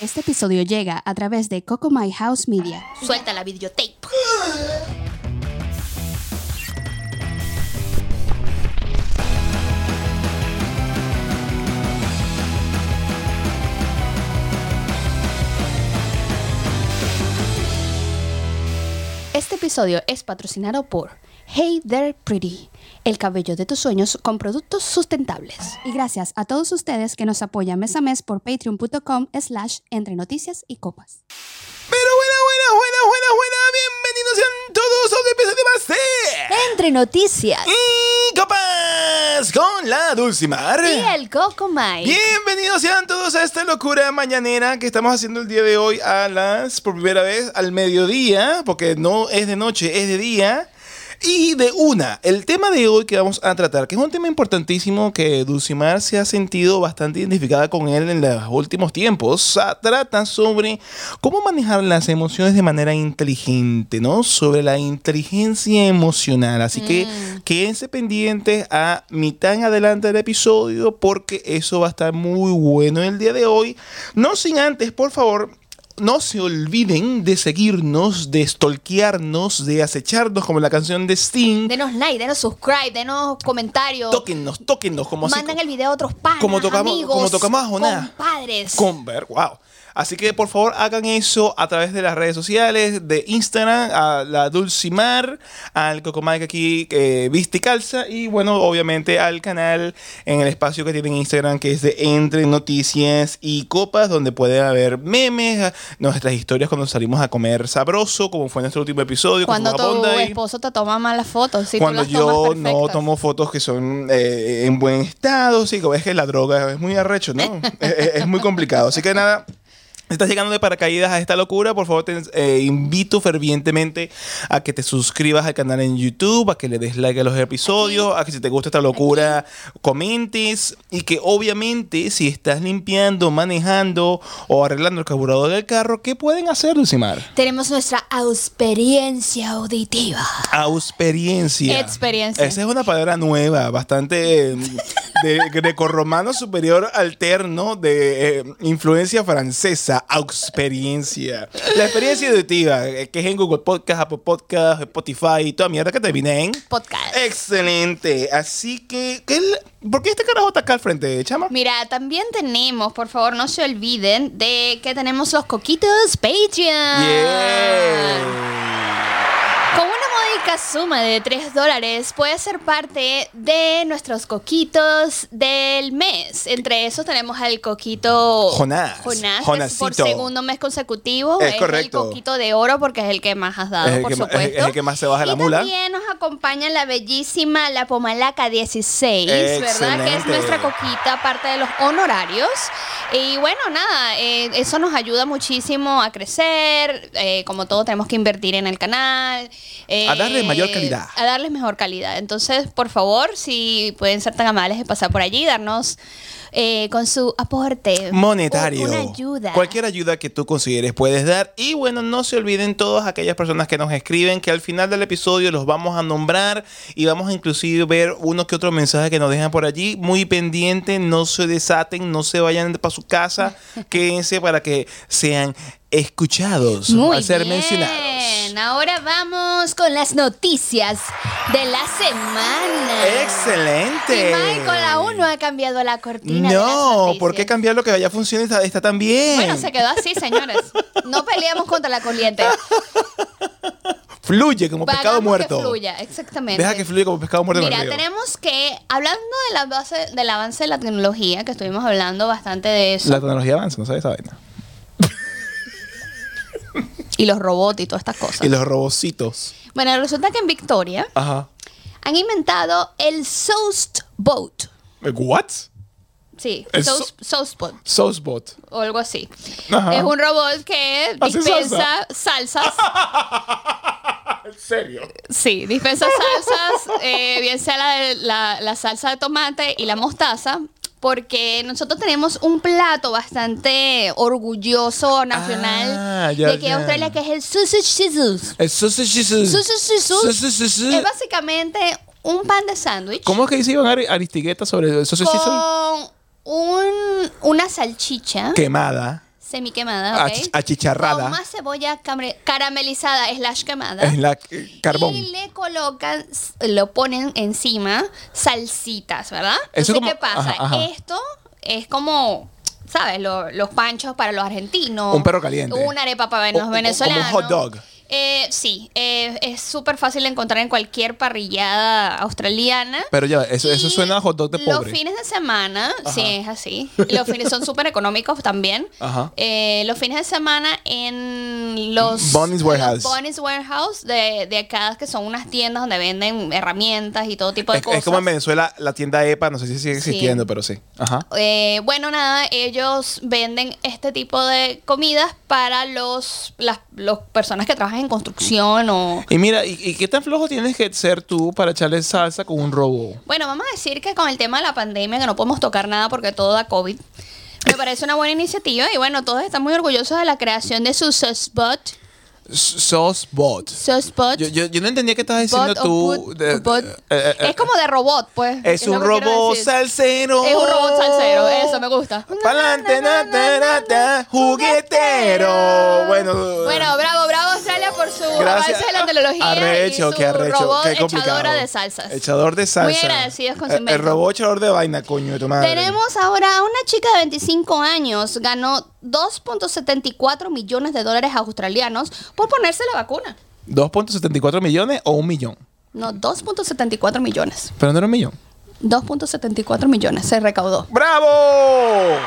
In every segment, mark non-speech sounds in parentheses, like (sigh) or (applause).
Este episodio llega a través de Coco My House Media. Suelta la videotape. Este episodio es patrocinado por Hey There Pretty, el cabello de tus sueños con productos sustentables. Y gracias a todos ustedes que nos apoyan mes a mes por patreon.com slash entre noticias y copas. Pero buena, buena, buena, buena, buena. Bienvenidos sean todos a un episodio más de... Entre noticias. Y copas con la Dulcimar. Y el Coco Mike. Bienvenidos sean todos a esta locura mañanera que estamos haciendo el día de hoy a las, por primera vez, al mediodía, porque no es de noche, es de día. Y de una, el tema de hoy que vamos a tratar, que es un tema importantísimo que Dulcimar se ha sentido bastante identificada con él en los últimos tiempos, trata sobre cómo manejar las emociones de manera inteligente, ¿no? Sobre la inteligencia emocional. Así que quédense pendientes a mitad en adelante del episodio porque eso va a estar muy bueno el día de hoy. No sin antes, por favor, no se olviden de seguirnos, de stalkearnos, de acecharnos como la canción de Sting. Denos like, denos subscribe, denos comentarios. Tóquennos, tóquennos, como así. Mandan el video a otros como tocamos- amigos, como tocamos a Jonás. compadres. Con ver, wow. Así que por favor hagan eso a través de las redes sociales, de Instagram, a la Dulcimar, al Cocomike aquí, eh, Viste y Calza, y bueno, obviamente al canal en el espacio que tienen Instagram, que es de Entre Noticias y Copas, donde pueden haber memes, nuestras historias cuando salimos a comer sabroso, como fue nuestro último episodio. Cuando tu Bondi. esposo te toma malas fotos. Si cuando tú las tomas yo no tomo fotos que son eh, en buen estado, sí, es que la droga es muy arrecho, ¿no? (laughs) es muy complicado. Así que nada. Si Estás llegando de paracaídas a esta locura, por favor te eh, invito fervientemente a que te suscribas al canal en YouTube, a que le des like a los episodios, a que si te gusta esta locura comentes y que obviamente si estás limpiando, manejando o arreglando el carburador del carro, ¿qué pueden hacer, Dulcimar? Tenemos nuestra experiencia auditiva. Experiencia. Experiencia. Esa es una palabra nueva, bastante eh, de grecorromano superior alterno de eh, influencia francesa. Experiencia. La experiencia auditiva, eh, que es en Google Podcast, Apple Podcast, Spotify y toda mierda que te viene en. Podcast. Excelente. Así que, ¿qué ¿por qué este carajo está acá al frente, chama? Mira, también tenemos, por favor, no se olviden de que tenemos los coquitos Patreon. Con una módica suma de 3 dólares puedes ser parte de nuestros coquitos del mes. Entre esos tenemos al coquito Jonás. Jonás, que por segundo mes consecutivo. Es Es, correcto. el coquito de oro porque es el que más has dado, el por que supuesto. es- es el que más se baja la y mula. También nos acompaña la bellísima La Pomalaca 16, ¿verdad? Que es nuestra coquita, aparte de los honorarios. Y bueno, nada, eh, eso nos ayuda muchísimo a crecer. eh, como todo, tenemos que invertir en el canal. Eh, A darle mayor calidad. A darles mejor calidad. Entonces, por favor, si pueden ser tan amables de pasar por allí, darnos eh, con su aporte. monetario. Una ayuda. Cualquier ayuda que tú consideres puedes dar. Y bueno, no se olviden todas aquellas personas que nos escriben que al final del episodio los vamos a nombrar y vamos a inclusive ver uno que otro mensaje que nos dejan por allí. Muy pendiente, no se desaten, no se vayan para su casa, (laughs) quédense para que sean escuchados Muy al ser bien. mencionados. Ahora vamos con las noticias de la semana. Excelente. Y Michael aún no ha cambiado la cortina. de No, noticias. ¿por qué cambiar lo que ya funciona está, está tan bien? Bueno, se quedó así, señores. No peleamos contra la corriente. (laughs) Fluye como pescado muerto. Que fluya, exactamente. Deja que fluya como pescado muerto Mira, tenemos que, hablando de la base, del avance de la tecnología, que estuvimos hablando bastante de eso, La tecnología avanza, no sabes esa vaina. Y los robots y todas estas cosas. Y los robocitos. Bueno, resulta que en Victoria Ajá. han inventado el Soast Boat. ¿What? Sí, Soastbot Saucebot. o algo así. Ajá. Es un robot que dispensa salsas. (laughs) ¿En serio? Sí, dispensa salsas, eh, bien sea la, la- la salsa de tomate y la mostaza, porque nosotros tenemos un plato bastante orgulloso nacional Ah, ya, de que ya. Australia, que es el sausage sizzles. El sausage sizzle. Sausage sizzles Sausage sizzle. es básicamente un pan de sándwich ¿Cómo es que dice Iván Ari- Aristigueta sobre el sausage sizzle? con un, una salchicha Quemada. Semiquemada, ¿ok? Ach- achicharrada. Con más cebolla caramelizada slash quemada. Es la eh, carbón. Y le colocan, lo ponen encima salsitas, ¿verdad? Eso Entonces, como- ¿qué pasa? ajá, ajá. Esto es como, ¿sabes? Lo- los panchos para los argentinos. Un perro caliente. Una arepa para o- los como venezolanos. hot dog. Eh, sí, eh, es súper fácil de encontrar en cualquier parrillada australiana. Pero ya, eso, eso suena a hot dog de Los pobre. fines de semana, Ajá. sí, es así. Los fines son súper económicos también. Ajá. Eh, los fines de semana en los Bonnie's Warehouse. los Bonnie's Warehouse de, de acá, que son unas tiendas donde venden herramientas y todo tipo de Es, cosas. es como en Venezuela la tienda EPA, no sé si sigue Sí. existiendo, pero sí. Ajá. Eh, bueno, nada, ellos venden este tipo de comidas para los las los personas que trabajan en construcción o... Y mira, ¿y, y qué tan flojo tienes que ser tú para echarle salsa con un robo? Bueno, vamos a decir que con el tema de la pandemia, que no podemos tocar nada porque todo da COVID, me parece una buena iniciativa y bueno, todos están muy orgullosos de la creación de su Saucebot. S- Sauce bot. Yo, yo, yo no entendía qué estabas diciendo Bot tú. de- bot. eh, eh, eh, es como de robot, pues. Es un robot salsero. Es un robot salsero, eso me gusta. Pa'lante, na, na, na, juguetero. Bueno, Bueno, bravo, bravo Australia por su gracias. avance de la tecnología Arrecho, y su arrecho, robot qué complicado. echadora de salsas. Echador de salsa. Muy agradecidos con su El- robot echador de vaina, coño de tu madre. Tenemos ahora a una chica de 25 años, ganó 2.74 millones de dólares australianos por ponerse la vacuna. 2.74 millones o un millón. No, 2.74 millones. Pero no era un millón. 2.74 millones se recaudó. ¡Bravo!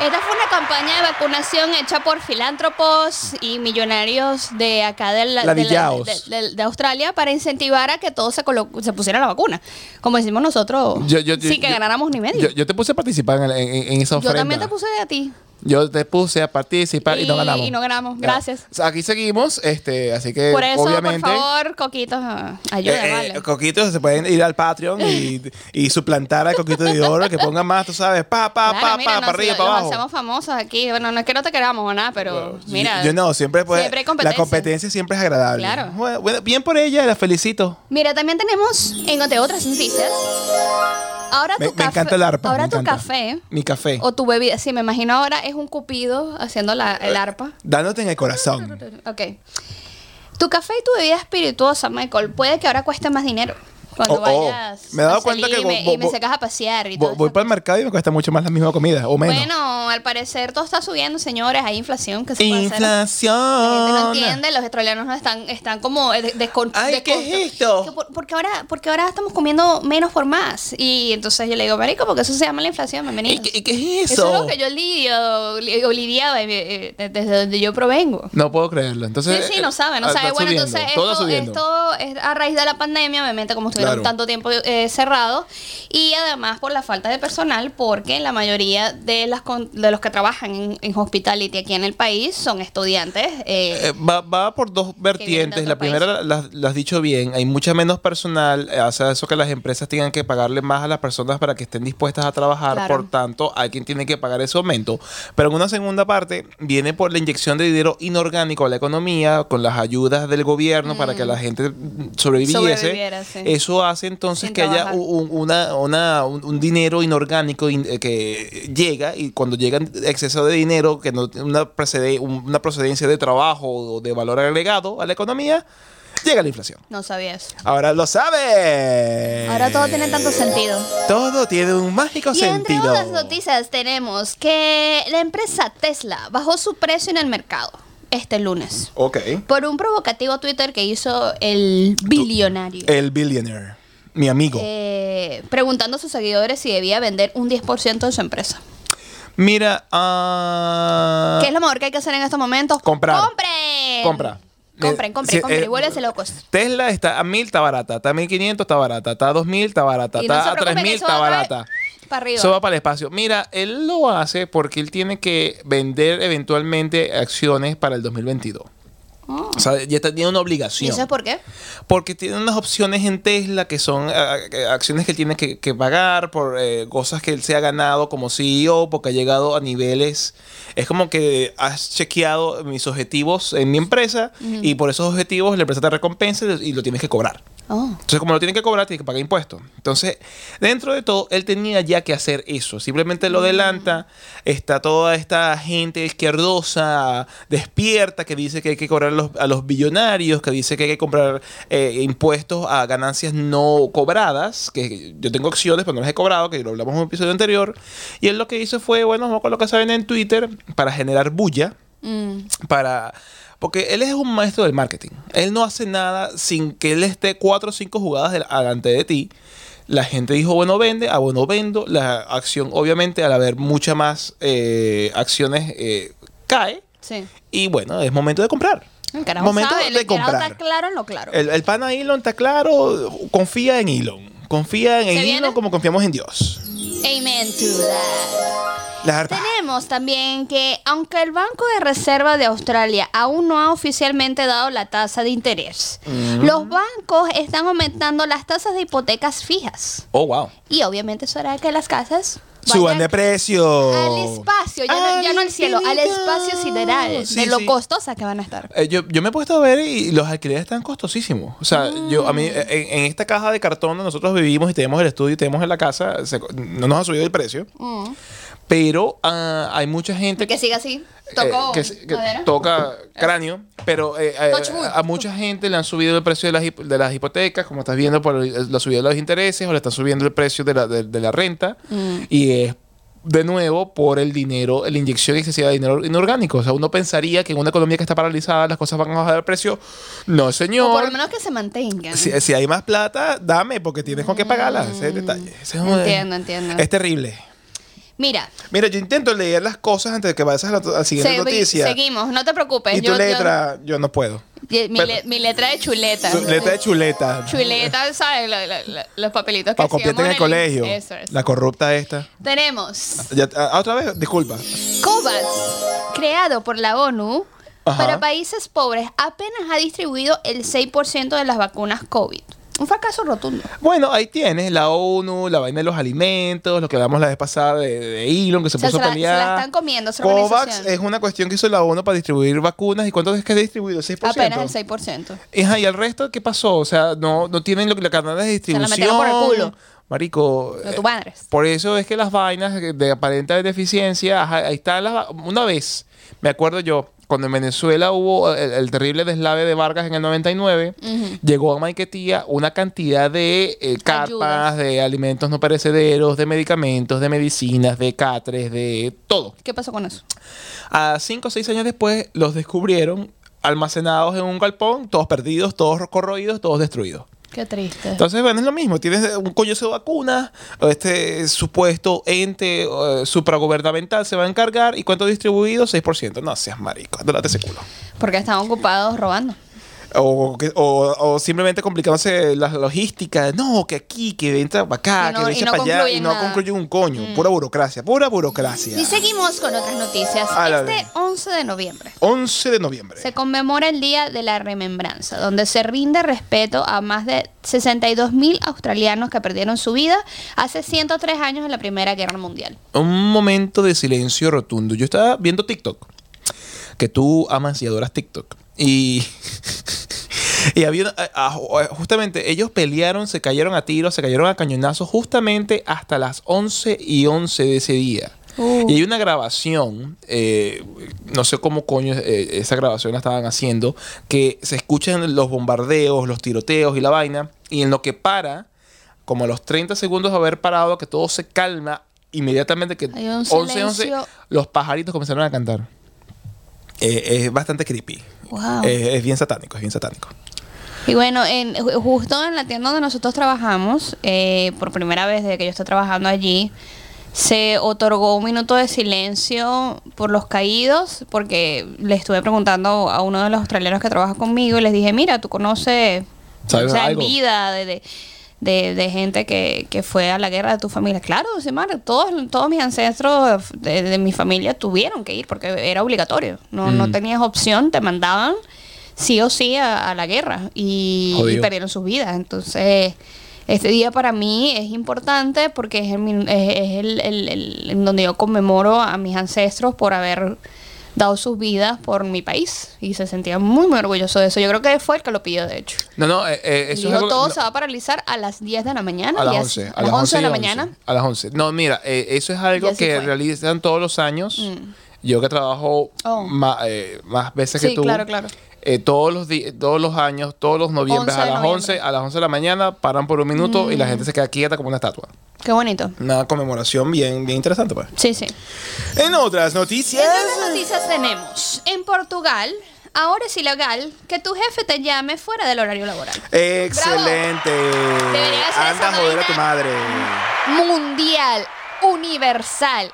Esta fue una campaña de vacunación hecha por filántropos y millonarios de acá de, la- de, la- Ladillaos. de- de- de Australia para incentivar a que todos se, se pusieran la vacuna. Como decimos nosotros, Yo- yo- yo- sin que yo- ganáramos ni medio. Yo, Yo, yo te puse a participar en, en- en esa ofrenda. también te puse a ti. Yo te puse a participar y, no Y- ganamos. y no ganamos. Gracias. Aquí seguimos, este, así que Por eso, obviamente. por favor, Coquitos, ah, ayuda, eh, eh, vale. Coquitos se pueden ir al Patreon y, y suplantar al Coquito de Oro, que pongan más, tú sabes, pa, pa, Claro, pa, mira, pa, nos- para arriba, los para abajo. hacemos famosos aquí. Bueno, no es que no te queramos o nada, pero mira. yo, yo no, siempre, pues, siempre hay la competencia. competencia siempre es agradable. Claro. Bueno, bueno, bien por ella, la felicito. Mira, también tenemos, entre otras noticias, ahora Me, tu me café. encanta el arpa. Ahora me tu encanta. café Mi café. o tu bebida. Sí, me imagino ahora es un cupido haciendo la, el arpa. Dándote en el corazón. Ok. Tu café y tu bebida espirituosa, Michael, puede que ahora cueste más dinero. Cuando Oh, oh. vayas Me he dado a cuenta salir que y me, y me sacas a pasear y todo voy para el mercado y me cuesta mucho más la misma comida, o menos. Bueno, al parecer todo está subiendo, señores. Hay inflación que se puede hacer. La gente Inflación. no entiende, los australianos no están, están como de- descon- Ay, ¿qué es esto? por- porque, ahora, porque ahora estamos comiendo menos por más. Y entonces yo le digo, marico, porque eso se llama la inflación, ¿Y bienvenido. qué, y qué es Eso eso? es lo que yo lidio, lidiaba eh, eh, desde donde yo provengo. No puedo creerlo. Sí, Entonces, sí, no sabe, no ah, sabe. Bueno, subiendo, entonces esto, esto es a raíz de la pandemia, obviamente, como estuvieron Claro. tanto tiempo eh, cerrados, y además por la falta de personal, porque la mayoría de las con- de los que trabajan en, en hospitality aquí en el país son estudiantes. eh, Eh, va, va por dos vertientes. La primera la, la has dicho bien. Hay mucha menos personal. eh, Hace eso que las empresas tengan que pagarle más a las personas para que estén dispuestas a trabajar. Claro. Por tanto, alguien tiene que pagar ese aumento. Pero en una segunda parte viene por la inyección de dinero inorgánico a la economía con las ayudas del gobierno para que la gente mm, sobreviviese. Sobreviviera, sí. Eso hace entonces que haya un, una, una- un, un dinero inorgánico in- eh, que llega y cuando llega exceso de dinero, que no tiene una, precede- un- una procedencia de trabajo o de valor agregado a la economía, llega la inflación. no sabía eso. Ahora lo sabe. Ahora todo tiene tanto sentido. Todo tiene un mágico Y entre sentido. otras noticias tenemos que la empresa Tesla bajó su precio en el mercado este lunes. Ok. Por un provocativo Twitter que hizo el billonario. El billionaire. Mi amigo. eh, preguntando a sus seguidores si debía vender un 10% de su empresa. Mira, ah, ¿Qué es lo mejor que hay que hacer en estos momentos? Comprar. ¡Compren! Compra. Compren, Eh, compren, sí, compren. eh, y vuélvense locos. Tesla está a 1000 está barata, está a 1500 está barata, está a 2000 está barata, no está se a preocupen que 3000 eso está barata. Para arriba. Eso va para el espacio. Mira, él lo hace porque él tiene que vender eventualmente acciones para el 2022. Oh. O sea, ya está- tiene una ¿Y obligación. eso es por qué? Porque tiene unas opciones en Tesla que son acciones que él tiene que, que pagar por eh, cosas que él se ha ganado como CEO, porque ha llegado a niveles. Es como que has chequeado mis objetivos en mi empresa y por esos objetivos la empresa te recompensa y lo tienes que cobrar. Oh. Entonces, como lo tienen que cobrar, tiene que pagar impuestos. Entonces, dentro de todo, él tenía ya que hacer eso. Simplemente lo adelanta. Está toda esta gente izquierdosa, despierta, que dice que hay que cobrar a los, a los billonarios, que dice que hay que comprar eh, impuestos a ganancias no cobradas. Que yo tengo acciones, pero no las he cobrado, que lo hablamos en un episodio anterior. Y él lo que hizo fue, bueno, vamos con lo que saben en Twitter para generar bulla Mm. para porque él es un maestro del marketing. Él no hace nada sin que él esté cuatro o cinco jugadas del- delante de ti. La gente dijo, bueno, vende, ah, bueno, vendo. La acción, obviamente, al haber muchas más eh, acciones, eh, cae. Sí. Y bueno, es momento de comprar. El momento sabe, de el comprar. está claro en lo claro. El, el pana Elon está claro, confía en Elon. Confía en ¿Se Elon viene? como confiamos en Dios. Amen to that. La verdad. Tenemos también que, aunque el Banco de Reserva de Australia aún no ha oficialmente dado la tasa de interés, los bancos están aumentando las tasas de hipotecas fijas. Oh, wow. Y obviamente eso hará que las casas Suban de precio. al espacio, ya, no, ya no al cielo, al espacio sideral, Sí, de lo sí. costosas que van a estar. Eh, yo, yo me he puesto a ver y los alquileres están costosísimos. O sea, yo a mí, Ah. eh, en, en esta caja de cartón donde nosotros vivimos y tenemos el estudio y tenemos en la casa, se- no nos ha subido el precio. Pero ah, hay mucha gente Que siga así. eh, Tocó que, se- que madera. toca cráneo, pero eh, eh, a mucha gente le han subido el precio de las, de las hipotecas, como estás viendo por el- la subida de los intereses, o le están subiendo el precio de la, de, de la renta, Mm. y es de nuevo por el dinero, la inyección excesiva de dinero inorgánico. O sea, uno pensaría que en una economía que está paralizada las cosas van a bajar de precio. No, señor. O por lo menos que se mantengan. Si, si hay más plata, dame, porque tienes con qué pagarla. Ese es el detalle. Ese es un- Entiendo, entiendo. Es terrible. Mira, Mira, yo intento leer las cosas antes de que vayas a la, a la siguiente noticia. seguimos, no te preocupes. Y tu yo- letra, yo, no puedo. mi, Pero- le- mi letra de chuleta. Letra de chuleta. Chuleta, ¿sabes? Lo- lo- los papelitos que Para copiarte en el colegio. Eso es. La corrupta esta. Tenemos Ya- ah, otra vez, disculpa. COVAX, creado por la ONU Ajá. para países pobres, apenas ha distribuido el 6% de las vacunas COVID. Un fracaso rotundo. Bueno, ahí tienes la ONU, la vaina de los alimentos, lo que hablamos la vez pasada de, de Elon, que se O sea, puso se a la- se pelear. la están comiendo esa COVAX es una cuestión que hizo la ONU para distribuir vacunas. ¿Y cuánto es que ha distribuido? ¿6%? Apenas el 6%. Ajá, ¿Y el resto qué pasó? O sea, no, no tienen lo que la cadena de distribución. metieron por el culo. Marico. No eh. Por eso es que las vainas de aparente deficiencia, ajá, ahí están las... Una vez, me acuerdo yo, cuando en Venezuela hubo el, el terrible deslave de Vargas en el 99, llegó a Maiquetía una cantidad de eh, carpas, Ayudas. de alimentos no perecederos, de medicamentos, de medicinas, de catres, de todo. ¿Qué pasó con eso? A cinco o seis años después los descubrieron almacenados en un galpón, todos perdidos, todos corroídos, todos destruidos. Qué triste. Entonces, bueno, es lo mismo. Tienes un coño de vacuna, este supuesto ente eh, supragubernamental se va a encargar. ¿Y cuánto distribuido? 6%. No seas marico, date ese culo. Porque están ocupados robando. O, que- o, o simplemente complicándose la logística. No, que aquí, que entra para acá, no- que echa no para allá. Y no. Mm. concluyen un coño. Pura burocracia, pura burocracia. Y seguimos con otras noticias. A la Este vez. 11 de noviembre 11 de noviembre. se conmemora el Día de la Remembranza, donde se rinde respeto a más de 62 mil australianos que perdieron su vida hace 103 años en la Primera Guerra Mundial. un momento de silencio rotundo. Yo estaba viendo TikTok, que tú amas y adoras TikTok. Y, (laughs) y había una- a- a- justamente ellos pelearon, se cayeron a tiros, se cayeron a cañonazos justamente hasta las 11 y 11 de ese día. Uh. Y hay una grabación, eh, no sé cómo coño eh, esa grabación la estaban haciendo, que se escuchan los bombardeos, los tiroteos y la vaina, y en lo que para, como a los 30 segundos de haber parado, que todo se calma, inmediatamente que Hay un 11, 11, silencio. los pajaritos comenzaron a cantar. Eh, es bastante creepy. Wow. Es bien satánico, es bien satánico. Y bueno, en, ju- justo en la tienda donde nosotros trabajamos, eh, por primera vez desde que yo estoy trabajando allí, se otorgó un minuto de silencio por los caídos, porque le estuve preguntando a uno de los australianos que trabaja conmigo y les dije, mira, tú conoces, ¿Sabes o sea, en algo? vida de, de, de- de gente que, que fue a la guerra de tu familia. Claro, sí, Mar, todos, todos mis ancestros de, de mi familia tuvieron que ir porque era obligatorio. No, no Mm. tenías opción, te mandaban sí o sí a, a la guerra y, perdieron sus vidas. Entonces, este día para mí es importante porque es, el, es- es el, el- el- en donde yo conmemoro a mis ancestros por haber dado sus vidas por mi país y se sentía muy, muy orgulloso de eso. Yo creo que fue el que lo pidió, de hecho. No, no, eh, eh, eso Dijo, es algo- todo no, se va a paralizar a las 10 de la mañana. a las y es- 11. a las 11 de la y mañana. A las 11. No, mira, eh, eso es algo que fue. realizan todos los años. Yo que trabajo Oh. ma- eh, más veces que Sí, tú. claro, claro. Eh, todos los todos los años, todos los noviembres 11 a las noviembre. 11, a las 11 de la mañana paran por un minuto y la gente se queda quieta como una estatua. Qué bonito. Una conmemoración bien, bien interesante, pues. Sí, sí. En otras noticias. En otras noticias tenemos, en Portugal, ahora es ilegal que tu jefe te llame fuera del horario laboral. Excelente. Debería ser Anda a joder a tu madre. Mundial, universal,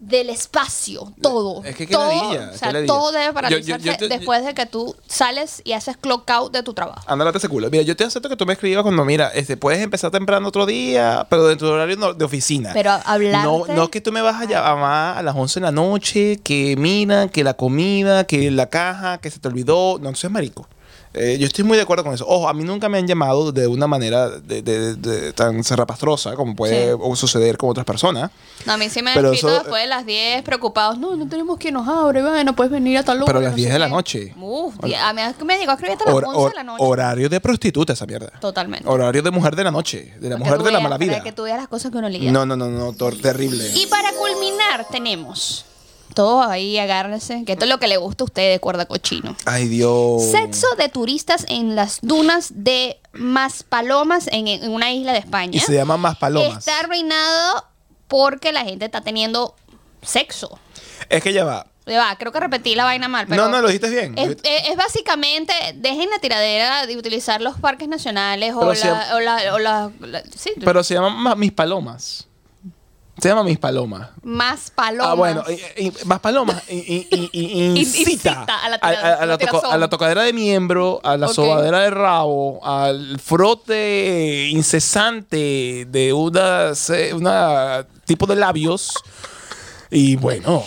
del espacio, todo. Es que qué todo, ladilla, o qué sea, ladilla. todo debe Yo- yo- paralizarse yo te- después de que tú sales y haces clock out de tu trabajo. Ándale, ese culo. Mira, yo te acepto que tú me escribas cuando, mira, este, puedes empezar temprano otro día, pero dentro del horario no- de oficina. Pero hablarte- No, no que tú me vas a llamar a las 11 de la noche, que mira, que la comida, que la caja, que se te olvidó. No, eso es marico. Eh, yo estoy muy de acuerdo con eso. Ojo, a mí nunca me han llamado de una manera de, de- de- tan serrapastrosa como puede Sí. suceder con otras personas. No, a mí sí me han Pero escrito eso- después de las 10 preocupados. No, no tenemos quien nos abre, no puedes venir a tal lugar. Pero a las no 10 sé de la qué". noche. Uf, a mí me llegó a escribir hasta las Hor- 11 hor- de la noche. horario de prostituta esa mierda. Totalmente. Horario de mujer de la noche, de la mujer de la mala vida. Para que tú veas las cosas que uno lidia. No, no, no, no, terrible. Y para culminar tenemos todo ahí, agárrense, que esto es lo que le gusta a usted de cuerda cochino. Ay, Dios. Sexo de turistas en las dunas de Maspalomas en, en una isla de España. Y se llaman más palomas. Está arruinado porque la gente está teniendo sexo. Es que ya va. Ya va, creo que repetí la vaina mal, pero... no, no, lo dijiste bien. Es, es- es básicamente, dejen la tiradera de utilizar los parques nacionales o Pero la, si- o la, o la- la- sí, Pero se llaman ma- mis palomas. Se llama mis palomas. más palomas. Ah, bueno, y- y- más palomas. y- y- y- y- (laughs) incita Incita a la a, tira- a- a a la la toco- tirazón. a la tocadera de miembro, a la Ok. sobadera de rabo, al frote incesante de una, se- una tipo de labios. Y bueno,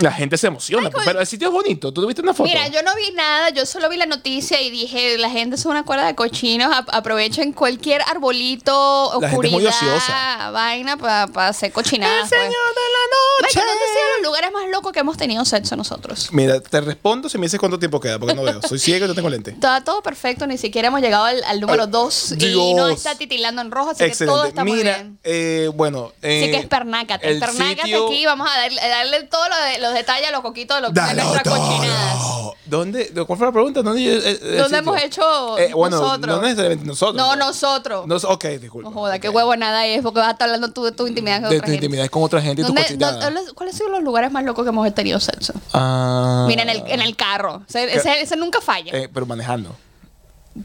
la gente se emociona. pero el sitio es bonito. ¿Tú viste una foto? Mira, yo no vi nada, yo solo vi la noticia y dije, la gente es una cuerda de cochinos, ap- aprovechen cualquier arbolito, La gente es muy oscuridad, ociosa. vaina para hacer cochinadas. ¡El señor pues. de la noche! ¿Dónde son los lugares más locos que hemos tenido sexo nosotros? Mira, te respondo si me dices cuánto tiempo queda, porque no veo. Soy ciego y no tengo lente. Está todo perfecto, ni siquiera hemos llegado al, al número Ay, 2 y no está titilando en rojo, así que todo Excelente. está muy Mira, bien. eh, bueno. Así eh, que es pernácate, el pernácate sitio- aquí, vamos a darle, darle todos lo de- los detalles los coquitos de, lo- de nuestras todo. cochinadas. ¿Dónde? de- ¿Cuál fue la pregunta? ¿Dónde, eh, eh, el ¿Dónde sitio? hemos hecho Eh, bueno, nosotros? no necesariamente nosotros. No, nosotros. No, ok, disculpa. No joda, qué Ok. huevo nada es, porque vas a estar hablando tú de tu intimidad con De otra tu gente. intimidad con otra gente y tu ¿Dónde- cochinada. no- ¿Cuáles han sido los lugares más locos que hemos tenido sexo? Ah, Mira, en el, en el carro. Ese, ese- ese nunca falla. eh, pero manejando.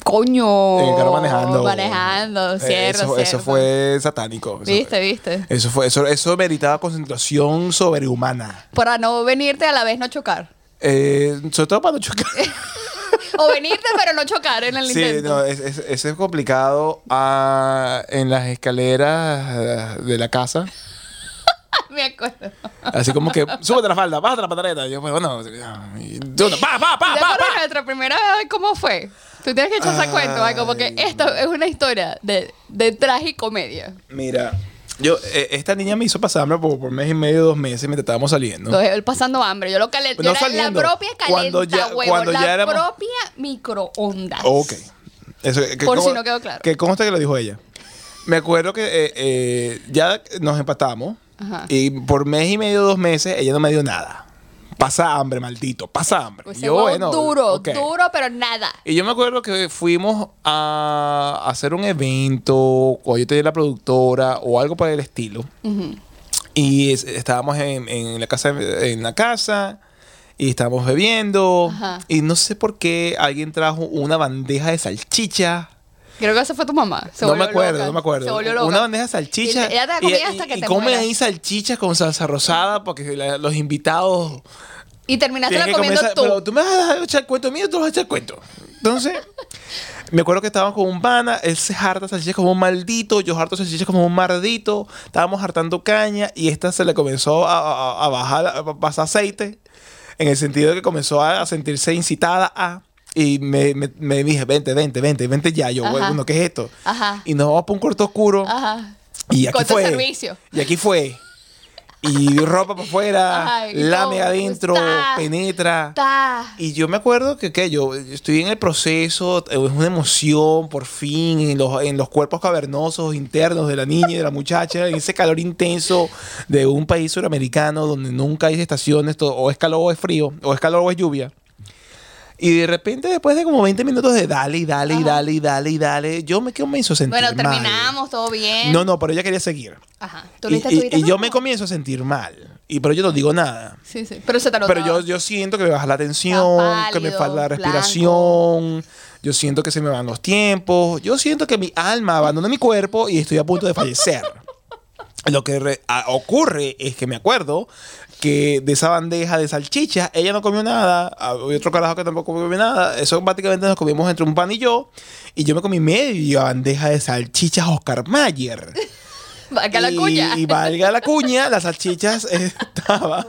Coño. En el carro manejando. Manejando, Eh, cierto, eso, eso cierto. fue satánico. Eso- Viste, viste. Eso fue, eso, eso meritaba concentración sobrehumana. Para no venirte a la vez no chocar. Eh, sobre todo para no chocar. (laughs) O venirte pero no chocar en el Sí, intento. no, es, es- eso es complicado ah, en las escaleras de la casa. (laughs) Me acuerdo. Así como que, súbete la falda, bájate la pantaleta. Y yo, bueno, y de una, pa, pa, pa, ¿Te pa, pa. nuestra primera vez cómo fue? Tú tienes que echar ese cuento, ¿vale? como que esto es una historia de, de tragicomedia. Mira, yo, eh, esta niña me hizo pasar hambre por, por mes y medio, dos meses mientras estábamos saliendo. Entonces, él pasando hambre. Yo lo calenté. No era saliendo. La propia calenta Cuando ya- huevo, cuando la ya éramos- propia microondas. Ok. Eso, que, Por si no quedó claro. Que consta que lo dijo ella. Me acuerdo que eh, eh, ya nos empatamos Ajá. y por mes y medio, dos meses, ella no me dio nada. Pasa hambre, maldito, pasa hambre. Pues yo, bueno, duro, duro, pero nada. Y yo me acuerdo que fuimos a hacer un evento, o yo tenía la productora, o algo por el estilo. Y es- estábamos en, en la casa, en la casa, y estábamos bebiendo. Ajá. Y no sé por qué alguien trajo una bandeja de salchicha. Creo que esa fue tu mamá. Se no me acuerdo, loca. no me acuerdo. Se volvió loca. Una bandeja de salchicha. Y ella te da comida hasta que y te mueras. ahí salchichas con salsa rosada porque la- los invitados Y terminaste la comiendo tú. Pero tú me vas a echar cuento mío, tú vas a echar cuento. Entonces, (laughs) me acuerdo que estábamos con un pana, él se harta salchichas como un maldito, yo harto salchichas como un maldito, estábamos hartando caña y esta se le comenzó a, a- a bajar, a pasar aceite, en el sentido de que comenzó a, a sentirse incitada a. Y me, me, me dije, vente, vente, vente, vente ya. Yo, bueno, ¿qué es esto? Ajá. Y nos vamos para un cuarto oscuro. Ajá. Y aquí Corto fue. servicio. Y aquí fue. Y ropa por fuera, Ay, lame no, adentro, penetra. Ta. Y yo me acuerdo que, que yo estoy en el proceso, es una emoción por fin en los, en los cuerpos cavernosos internos de la niña y de la muchacha, en ese calor intenso de un país suramericano donde nunca hay estaciones, todo- o es calor o es frío, o es calor o es lluvia. Y de repente, después de como 20 minutos de dale y dale y dale y dale y dale, yo me comienzo a sentir Bueno, mal. terminamos, todo bien. No, no, pero ella quería seguir. Ajá. ¿Tú Y, y- y yo me comienzo a sentir mal. Y pero yo no digo nada. Sí, sí. Pero se te. Pero yo, yo siento que me baja la tensión, que me falta la respiración. Yo siento que se me van los tiempos. Yo siento que mi alma abandona mi cuerpo y estoy a punto de fallecer. (laughs) Lo que re- ocurre es que me acuerdo que de esa bandeja de salchicha, ella no comió nada, había otro carajo que tampoco comió nada, eso básicamente nos comimos entre un pan y yo, y yo me comí media bandeja de salchichas Oscar Mayer. (laughs) Vaca la cuña. y valga la cuña, las salchichas (laughs) estaban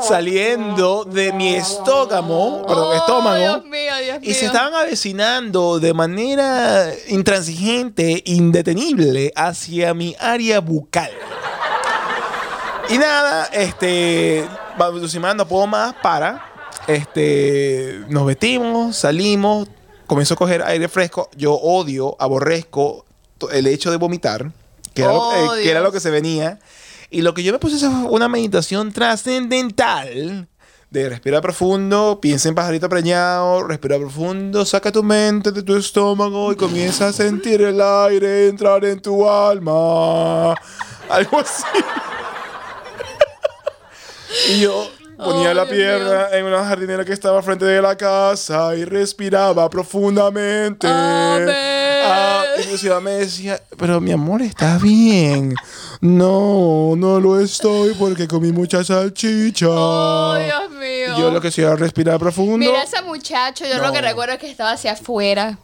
saliendo de mi estómago, perdón, Oh, estómago. Dios mío, Dios mío. Y se estaban avecinando de manera intransigente, indetenible, hacia mi área bucal. Y nada, este, Dulcimar no puedo más, para. Este, nos vestimos, salimos, comenzó a coger aire fresco. Yo odio, aborrezco el hecho de vomitar, que era, lo, Oh, que era lo que se venía. Y lo que yo me puse fue una meditación trascendental de respirar profundo, piensa en pajarito preñado, respira profundo, saca tu mente de tu estómago y comienza a sentir el aire entrar en tu alma. (laughs) Algo así. Y yo ponía Oh, la Dios pierna en una jardinera que estaba frente de la casa y respiraba profundamente. Ah, ciudad me decía, pero mi amor, ¿estás bien? No, no lo estoy porque comí mucha salchicha. Oh, Dios mío. Y yo lo que hacía era respirar profundo. Mira ese muchacho, yo lo que recuerdo es que estaba hacia afuera.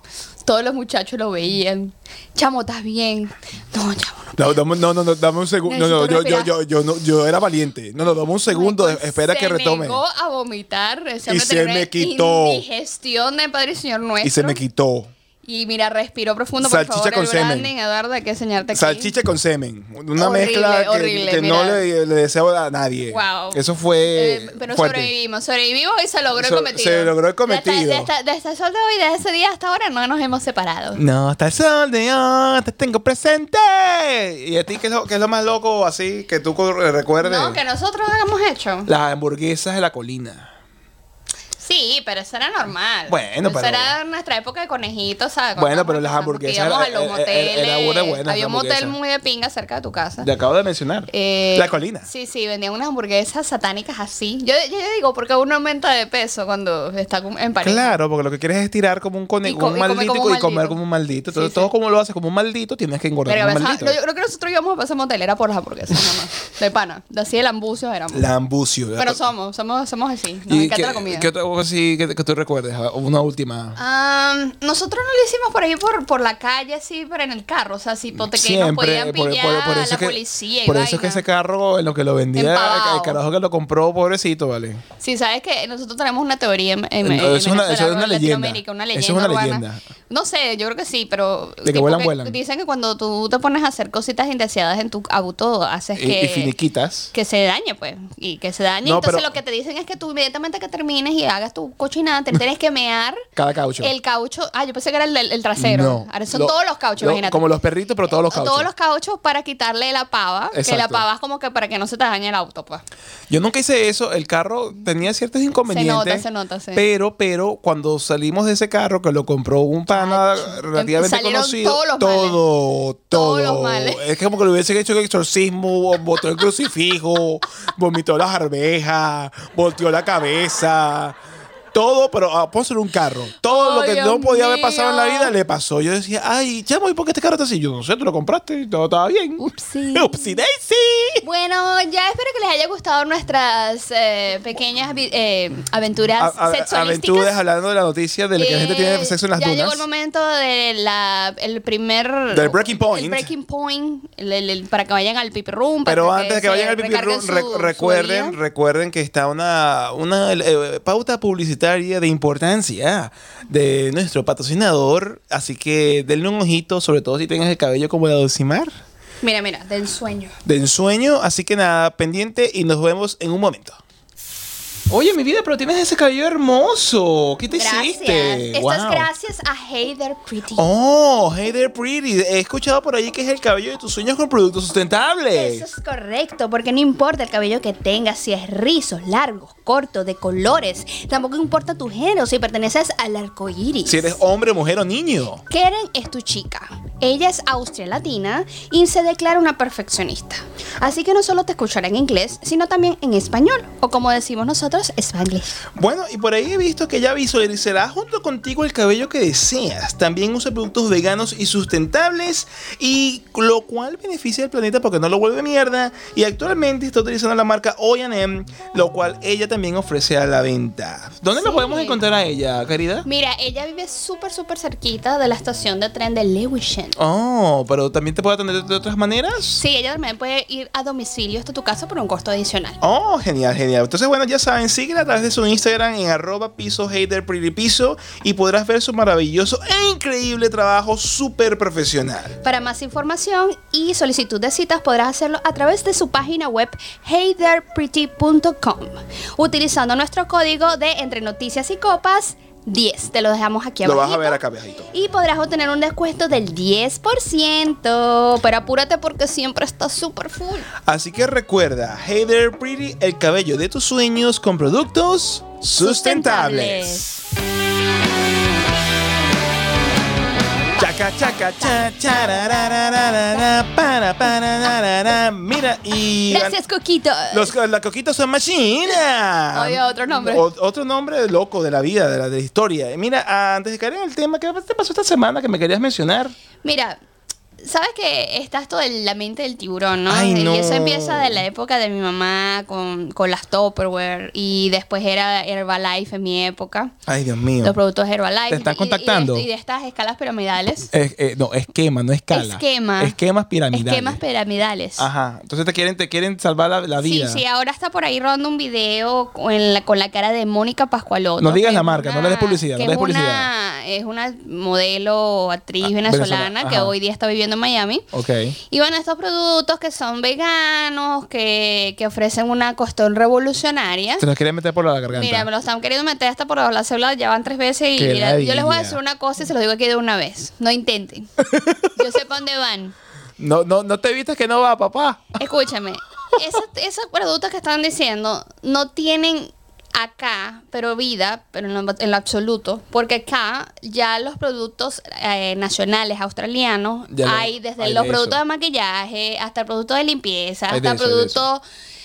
Todos los muchachos lo veían. Chamo, ¿estás bien? No, chamo, (laughs) no. No, no, no, dame un segundo. No, no, yo, yo, yo, yo, no, yo era valiente. No, no, dame un segundo. Espera que se retome. negó a vomitar. Y se me quitó. Indigestión de Padre Señor nuestro. Y se me quitó. Y mira, respiró profundo, por Salchicha favor. con el semen. branding, Eduardo, hay que enseñarte aquí. Salchicha con semen. Una Horrible, mezcla que, horrible, que no mira. le, le deseo a nadie. Wow. Eso fue. Eh, pero fuerte. sobrevivimos, sobrevivimos y se logró el So- cometido. se logró el cometido. Desde, desde, desde el sol de hoy, desde ese día hasta ahora, no nos hemos separado. No, hasta el sol de hoy te tengo presente. ¿Y a ti qué es lo, qué es lo más loco así que tú co- recuerdes? No, que nosotros hemos hecho. Las hamburguesas de la colina. Sí, pero eso era normal. Bueno, Eso pero- era nuestra época de conejitos, ¿sabes? Bueno, pero las hamburguesas Íbamos a los moteles. era buena, buena Había un motel muy de pinga cerca de tu casa. Le acabo de mencionar. Eh, la colina. Sí, sí, vendían unas hamburguesas satánicas así. Yo, yo digo, porque uno aumenta de peso cuando está en pareja. Claro, porque lo que quieres es tirar como un, cone- Y co- un maldito como un y comer maldito. como un maldito. Sí, Entonces, sí. todo como lo haces como un maldito, tienes que engordar Pero como un maldito. yo creo que nosotros íbamos para ese motel, era por las hamburguesas, nada más. De pana. De así el ambucio éramos. Lambucio. Pero somos, somos, somos así. Nos ¿Y encanta qué, la comida. qué cosa así que, que tú recuerdes? Una última. Nosotros no lo hicimos por ahí por, por la calle, así, pero en el carro. O sea, si ponte que nos podían pillar por- por eso la que, policía y por eso que vaina. ese carro, en lo que lo vendía, el carajo que lo compró, pobrecito, ¿vale? Sí, sabes que nosotros tenemos una teoría en, en, No, en eso es una- eso es leyenda. Latinoamérica, una Eso leyenda es una urbana. leyenda. No sé, yo creo que sí, pero De que vuelan. dicen que cuando tú te pones a hacer cositas indeseadas en tu auto, haces Y, que y finiquitas. que se dañe, pues, y que se dañe. No, Entonces pero- lo que te dicen es que tú inmediatamente que termines y hagas tu cochinada, te tienes que mear (laughs) Cada caucho. el caucho. Ah, yo pensé que era el, trasero. No. Ahora son Lo- todos los cauchos, lo- imagínate. Como los perritos, pero todos los cauchos. Todos los cauchos para quitarle la pava. Que la pava es como que para que no se te dañe el auto, pues. Yo nunca hice eso. El carro tenía ciertos inconvenientes. Se nota, se nota, sí. Pero, pero, cuando salimos de ese carro que lo compró un pana relativamente Salieron conocido, todos los males. todo, todo. Todos los males. Es como que le hubiesen hecho un exorcismo, botó el crucifijo, vomitó las arvejas, volteó la cabeza. Todo, pero a pónselo un carro. Todo Oh, lo que Dios no podía haber pasado en la mío. vida le pasó. Yo decía, ay, chamo, ¿y por qué este carro está así? Yo no sé, tú lo compraste y todo estaba bien. Upsi. (laughs) Upsi daisy. Bueno, ya espero que les haya gustado nuestras eh, pequeñas eh, aventuras A- a- sexualísticas. aventuras hablando de la noticia de la que la gente tiene Eh, sexo en las ya dunas. llegó el momento del el primer... Del breaking point. El breaking point, el- el- el- para que vayan al pipi room. Pero antes de que vayan al pipi room, su- re- su recuerden, día. recuerden que está una, una eh, pauta publicitaria de importancia de nuestro patrocinador. Así que denle un ojito, sobre todo si tengas el cabello como la de Dulcimar. Mira, mira, del sueño. de ensueño. Así que nada, pendiente y nos vemos en un momento. Oye, mi vida, pero tienes ese cabello hermoso. ¿Qué te Gracias. hiciste? Esto es gracias a Hey There Pretty. Oh, hey there, pretty. He escuchado por ahí que es el cabello de tus sueños con productos sustentables. Eso es correcto, porque no importa el cabello que tengas, si es rizos, largos, cortos, de colores. Tampoco importa tu género, si perteneces al arco iris. Si eres hombre, mujer o niño. Keren es tu chica. Ella es austria latina y se declara una perfeccionista. Así que no solo te escuchará en inglés, sino también en español, o como decimos nosotros, spanglish. Bueno, y por ahí he visto que ella visualizará junto contigo el cabello que deseas. También usa productos veganos y sustentables, y lo cual beneficia al planeta porque no lo vuelve mierda. Y actualmente está utilizando la marca OM, lo cual ella también ofrece a la venta. ¿Dónde Sí. podemos encontrar a ella, querida? Mira, ella vive súper, súper cerquita de la estación de tren de Lewisham. Oh, pero también te puede atender de otras maneras. Sí, ella también puede ir a domicilio hasta tu casa por un costo adicional. Oh, genial, genial. Entonces, bueno, ya saben, síguela a través de su Instagram en arroba piso hater y podrás ver su maravilloso e increíble trabajo súper profesional. Para más información y solicitud de citas podrás hacerlo a través de su página web heytherepretty.com utilizando nuestro código de entre noticias y copas 10. Te lo dejamos aquí Lo abajo. vas a ver acá, viejito. Y podrás obtener un descuento del 10%. Pero apúrate porque siempre está súper full. Así que recuerda, Hey There Pretty, el cabello de tus sueños con productos sustentables. Chaca, chaca, cha, chararararara, para, parararara. Mira, y. Gracias, Coquito. Los, la coquitos son machina. Oye, otro nombre. O- otro nombre loco de la vida, de la, de la historia. Mira, antes de caer en el tema, ¿qué te pasó esta semana que me querías mencionar? Mira, sabes que está esto de la mente del tiburón, ¿no? Ay, no. Y eso empieza de la época de mi mamá con, con las Tupperware y después era Herbalife en mi época. Ay, Dios mío. Los productos Herbalife. ¿Te y de- contactando? Y de, estas escalas piramidales. Es- eh, no, esquema, no escala. Esquema. Esquemas piramidales. Esquemas piramidales. Ajá. Entonces te quieren, te quieren salvar la, la vida. Sí, sí, ahora está por ahí rodando un video con la, con la cara de Mónica Pascualoto. No digas la marca, no le des publicidad, no le des es publicidad. una- es una modelo, actriz Ah, venezolana, venezolana, que hoy día está viviendo en Miami. Ok. Y bueno, estos productos que son veganos, que, que ofrecen una costón revolucionaria. Se nos quieren meter por la garganta. Mira, me lo están queriendo meter hasta por la célula, ya van tres veces y mira, yo les voy a decir una cosa y se los digo aquí de una vez. No intenten. (laughs) Yo sé para dónde van. No, no, no te vistas que no va, papá. Escúchame, esos, esos productos que están diciendo no tienen acá, pero vida, pero en lo, en lo absoluto, porque acá ya los productos eh, nacionales australianos lo- hay desde hay los de productos eso. de maquillaje hasta el producto de limpieza, Hay de hasta eso, hay de productos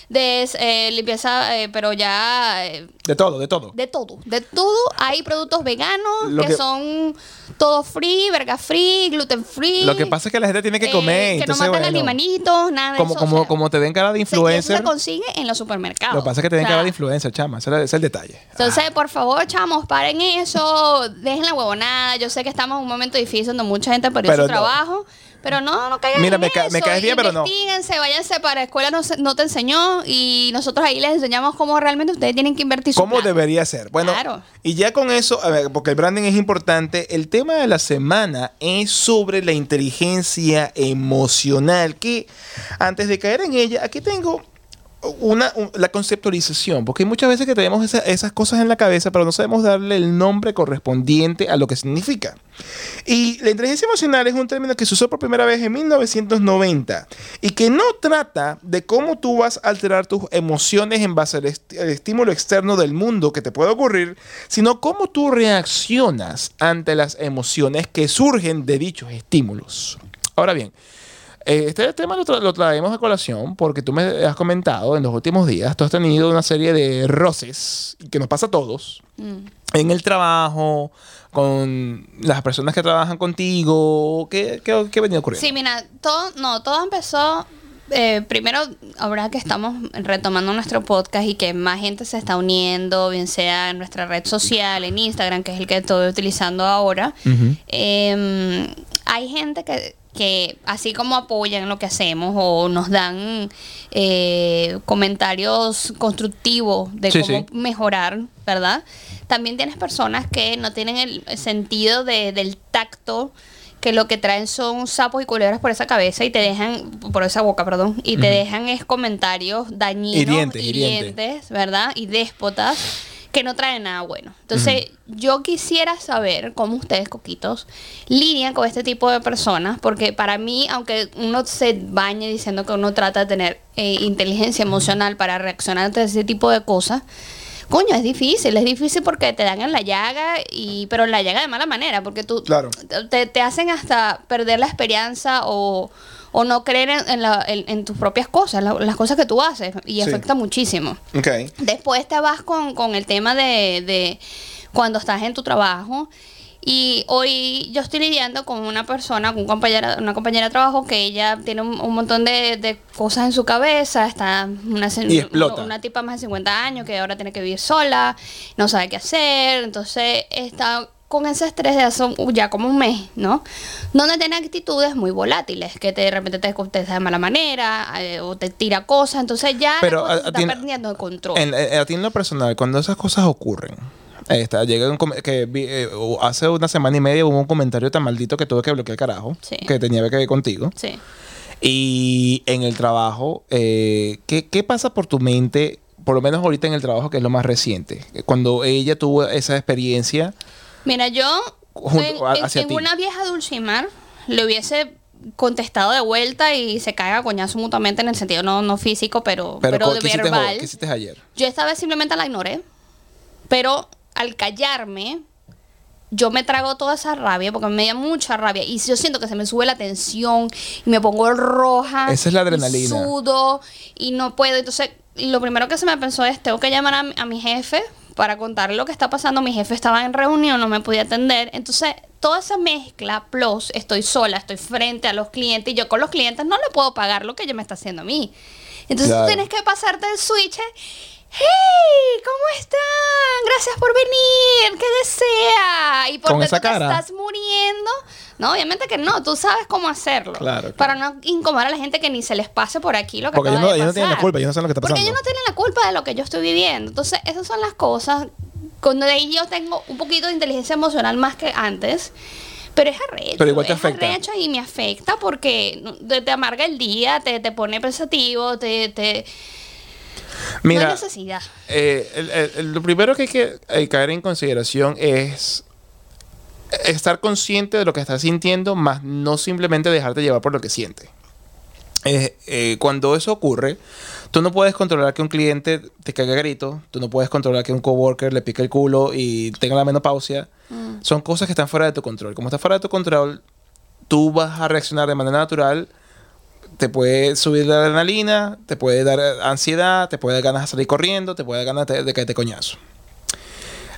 de, eh, limpieza, eh, pero ya eh, De todo, de todo. de todo, de todo. Hay productos veganos que- son todo free, verga free, gluten free. Lo que pasa es que la gente tiene que eh, comer. que entonces, no matan bueno, animalitos, nada de como, eso. como, o sea, como te den cara de se- eso influencer. se consigue en los supermercados. Lo que pasa es que te den O sea, cara de influencer, chama. Ese es el- detalle. Entonces, por favor, chamos, paren eso, dejen la huevonada. Yo sé que estamos en un momento difícil donde mucha gente perdió su no. trabajo, pero no, no caigan Mira, en me ca- me caes bien, pero no. Váyanse para escuela no, no te enseñó y nosotros ahí les enseñamos cómo realmente ustedes tienen que invertir su ¿Cómo debería ser? Bueno, Claro. y ya con eso, a ver, porque el branding es importante, el tema de la semana es sobre la inteligencia emocional, que antes de caer en ella, aquí tengo una, un- la conceptualización, porque hay muchas veces que tenemos esa- esas cosas en la cabeza, pero no sabemos darle el nombre correspondiente a lo que significa. Y la inteligencia emocional es un término que se usó por primera vez en 1990 y que no trata de cómo tú vas a alterar tus emociones en base al, al estímulo externo del mundo que te puede ocurrir, sino cómo tú reaccionas ante las emociones que surgen de dichos estímulos. Ahora bien, Este tema lo, tra- lo traemos a colación porque tú me has comentado en los últimos días, tú has tenido una serie de roces que nos pasa a todos Mm. en el trabajo, con las personas que trabajan contigo. ¿Qué, qué, qué venía ocurriendo? Sí, mira, todo, no, todo empezó. eh, primero, ahora que estamos retomando nuestro podcast y que más gente se está uniendo, bien sea en nuestra red social, en Instagram, que es el que estoy utilizando ahora, eh, hay gente que, que así como apoyan lo que hacemos o nos dan eh, comentarios constructivos de Sí, cómo sí. mejorar, ¿verdad? También tienes personas que no tienen el sentido de- del tacto que lo que traen son sapos y culebras por esa cabeza y te dejan, por esa boca, perdón, y te dejan es comentarios dañinos, Hirientes, hirientes, hirientes. ¿verdad? Y déspotas que no traen nada bueno. Entonces, yo quisiera saber cómo ustedes, coquitos, lidian con este tipo de personas, porque para mí, aunque uno se bañe diciendo que uno trata de tener eh, inteligencia emocional para reaccionar ante ese tipo de cosas, coño, es difícil, es difícil porque te dan en la llaga, y pero en la llaga de mala manera, porque tú Claro. te, te hacen hasta perder la esperanza o, o no creer en, en la- en- en tus propias cosas, la- las cosas que tú haces, y Sí. afecta muchísimo. Después te vas con, con el tema de, de cuando estás en tu trabajo. Y hoy yo estoy lidiando con una persona, con un compañera, una compañera de trabajo que ella tiene un, un montón de, de cosas en su cabeza. Está una, explota. una tipa más de 50 años que ahora tiene que vivir sola, no sabe qué hacer. Entonces está con ese estrés de hace un- ya como un mes, ¿no? Donde tiene actitudes muy volátiles, que te, de repente te contesta de mala manera eh, o te tira cosas. Entonces ya la Pero cosa a- se a está perdiendo el control. En, en- a ti en lo personal, cuando esas cosas ocurren, está, llega un que vi- eh, hace una semana y media hubo un comentario tan maldito que tuve que bloquear el carajo, Sí. que tenía que ver contigo. Sí. Y en el trabajo, eh, ¿qué, qué pasa por tu mente, por lo menos ahorita en el trabajo, que es lo más reciente? Cuando ella tuvo esa experiencia, Mira, yo Junto- en, una vieja Dulcimar le hubiese contestado de vuelta y se caiga coñazo mutuamente en el sentido no, no físico, pero, pero, co- de ¿qué, hiciste, verbal. ¿qué hiciste ayer? Yo esta vez simplemente la ignoré, pero al callarme, yo me trago toda esa rabia porque me da mucha rabia y yo siento que se me sube la tensión y me pongo roja. Esa es la y sudo y no puedo. Entonces, lo primero que se me pensó es, tengo que llamar a, a mi jefe para contarle lo que está pasando. Mi jefe estaba en reunión, no me podía atender. Entonces, toda esa mezcla, plus, estoy sola, estoy frente a los clientes y yo con los clientes no le puedo pagar lo que ella me está haciendo a mí. Entonces, Claro. tú tienes que pasarte el switch. ¡Hey! ¿Cómo están? Gracias por venir. ¿Qué desea? Y Con porque esa te cara. estás muriendo. No, obviamente que no. Tú sabes cómo hacerlo. Claro, claro. Para no incomodar a la gente que ni se les pase por aquí lo que Porque acaba ellos no, de ellos no tienen la culpa, ellos no saben lo que está Porque pasando. ellos no tienen la culpa de lo que yo estoy viviendo. Entonces, esas son las cosas. Cuando de ahí yo tengo un poquito de inteligencia emocional más que antes. Pero es arrecho. Pero igual te es afecta. arrecho y me afecta porque te, te amarga el día, te, te pone pensativo, te... te no hay Mira, necesidad. eh, el- el- el- lo primero que hay que eh, caer en consideración es estar consciente de lo que estás sintiendo, más no simplemente dejarte llevar por lo que sientes. Eh, eh, cuando eso ocurre, tú no puedes controlar que un cliente te caiga a grito, tú no puedes controlar que un coworker le pique el culo y tenga la menopausia. Son cosas que están fuera de tu control. Como está fuera de tu control, tú vas a reaccionar de manera natural. Te puede subir la adrenalina, te puede dar eh, ansiedad, te puede dar ganas de salir corriendo, te puede dar ganas de, caerte coñazo.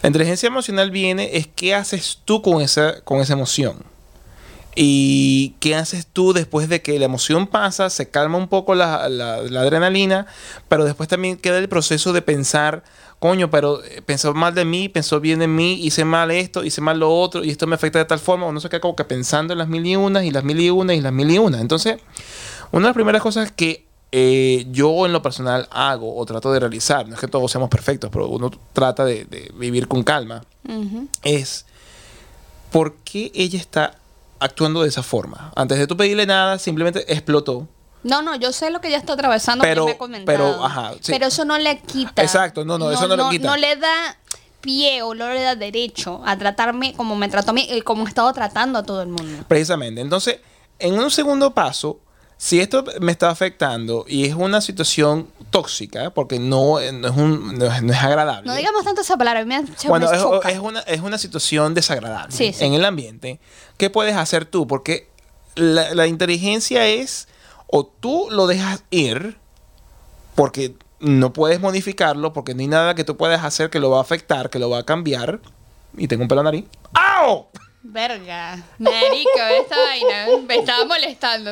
La inteligencia emocional viene es qué haces tú con esa, con esa emoción. Y qué haces tú después de que la emoción pasa, se calma un poco la, la- la adrenalina, pero después también queda el proceso de pensar, coño, pero eh, pensó mal de mí, pensó bien de mí, hice mal esto, hice mal lo otro, y esto me afecta de tal forma, o no se queda como que pensando en las mil y unas, y las mil y unas, y las mil y unas. Entonces, una de las primeras cosas que eh, yo en lo personal hago o trato de realizar, no es que todos seamos perfectos, pero uno trata de, de vivir con calma, es por qué ella está actuando de esa forma. Antes de tú pedirle nada, simplemente explotó. No, no, yo sé lo que ella está atravesando, Pero- me ha comentado. pero, ajá, sí. Pero eso no le quita. Exacto, no, no, eso no le quita. No le da pie o no le da derecho a tratarme como me trató a mí, y como he estado tratando a todo el mundo. Precisamente. Entonces, en un segundo paso, si esto me está afectando y es una situación tóxica, porque no, no, es, un, no, es, no es agradable. No digamos tanto esa palabra, a mí me, Bueno, me es, choca. es una, es una situación desagradable Sí, sí. en el ambiente. ¿Qué puedes hacer tú? Porque la, la inteligencia es o tú lo dejas ir porque no puedes modificarlo, porque no hay nada que tú puedas hacer que lo va a afectar, que lo va a cambiar. Y tengo un pelo en la nariz. ¡Au! Verga. Marico, esta vaina me estaba molestando.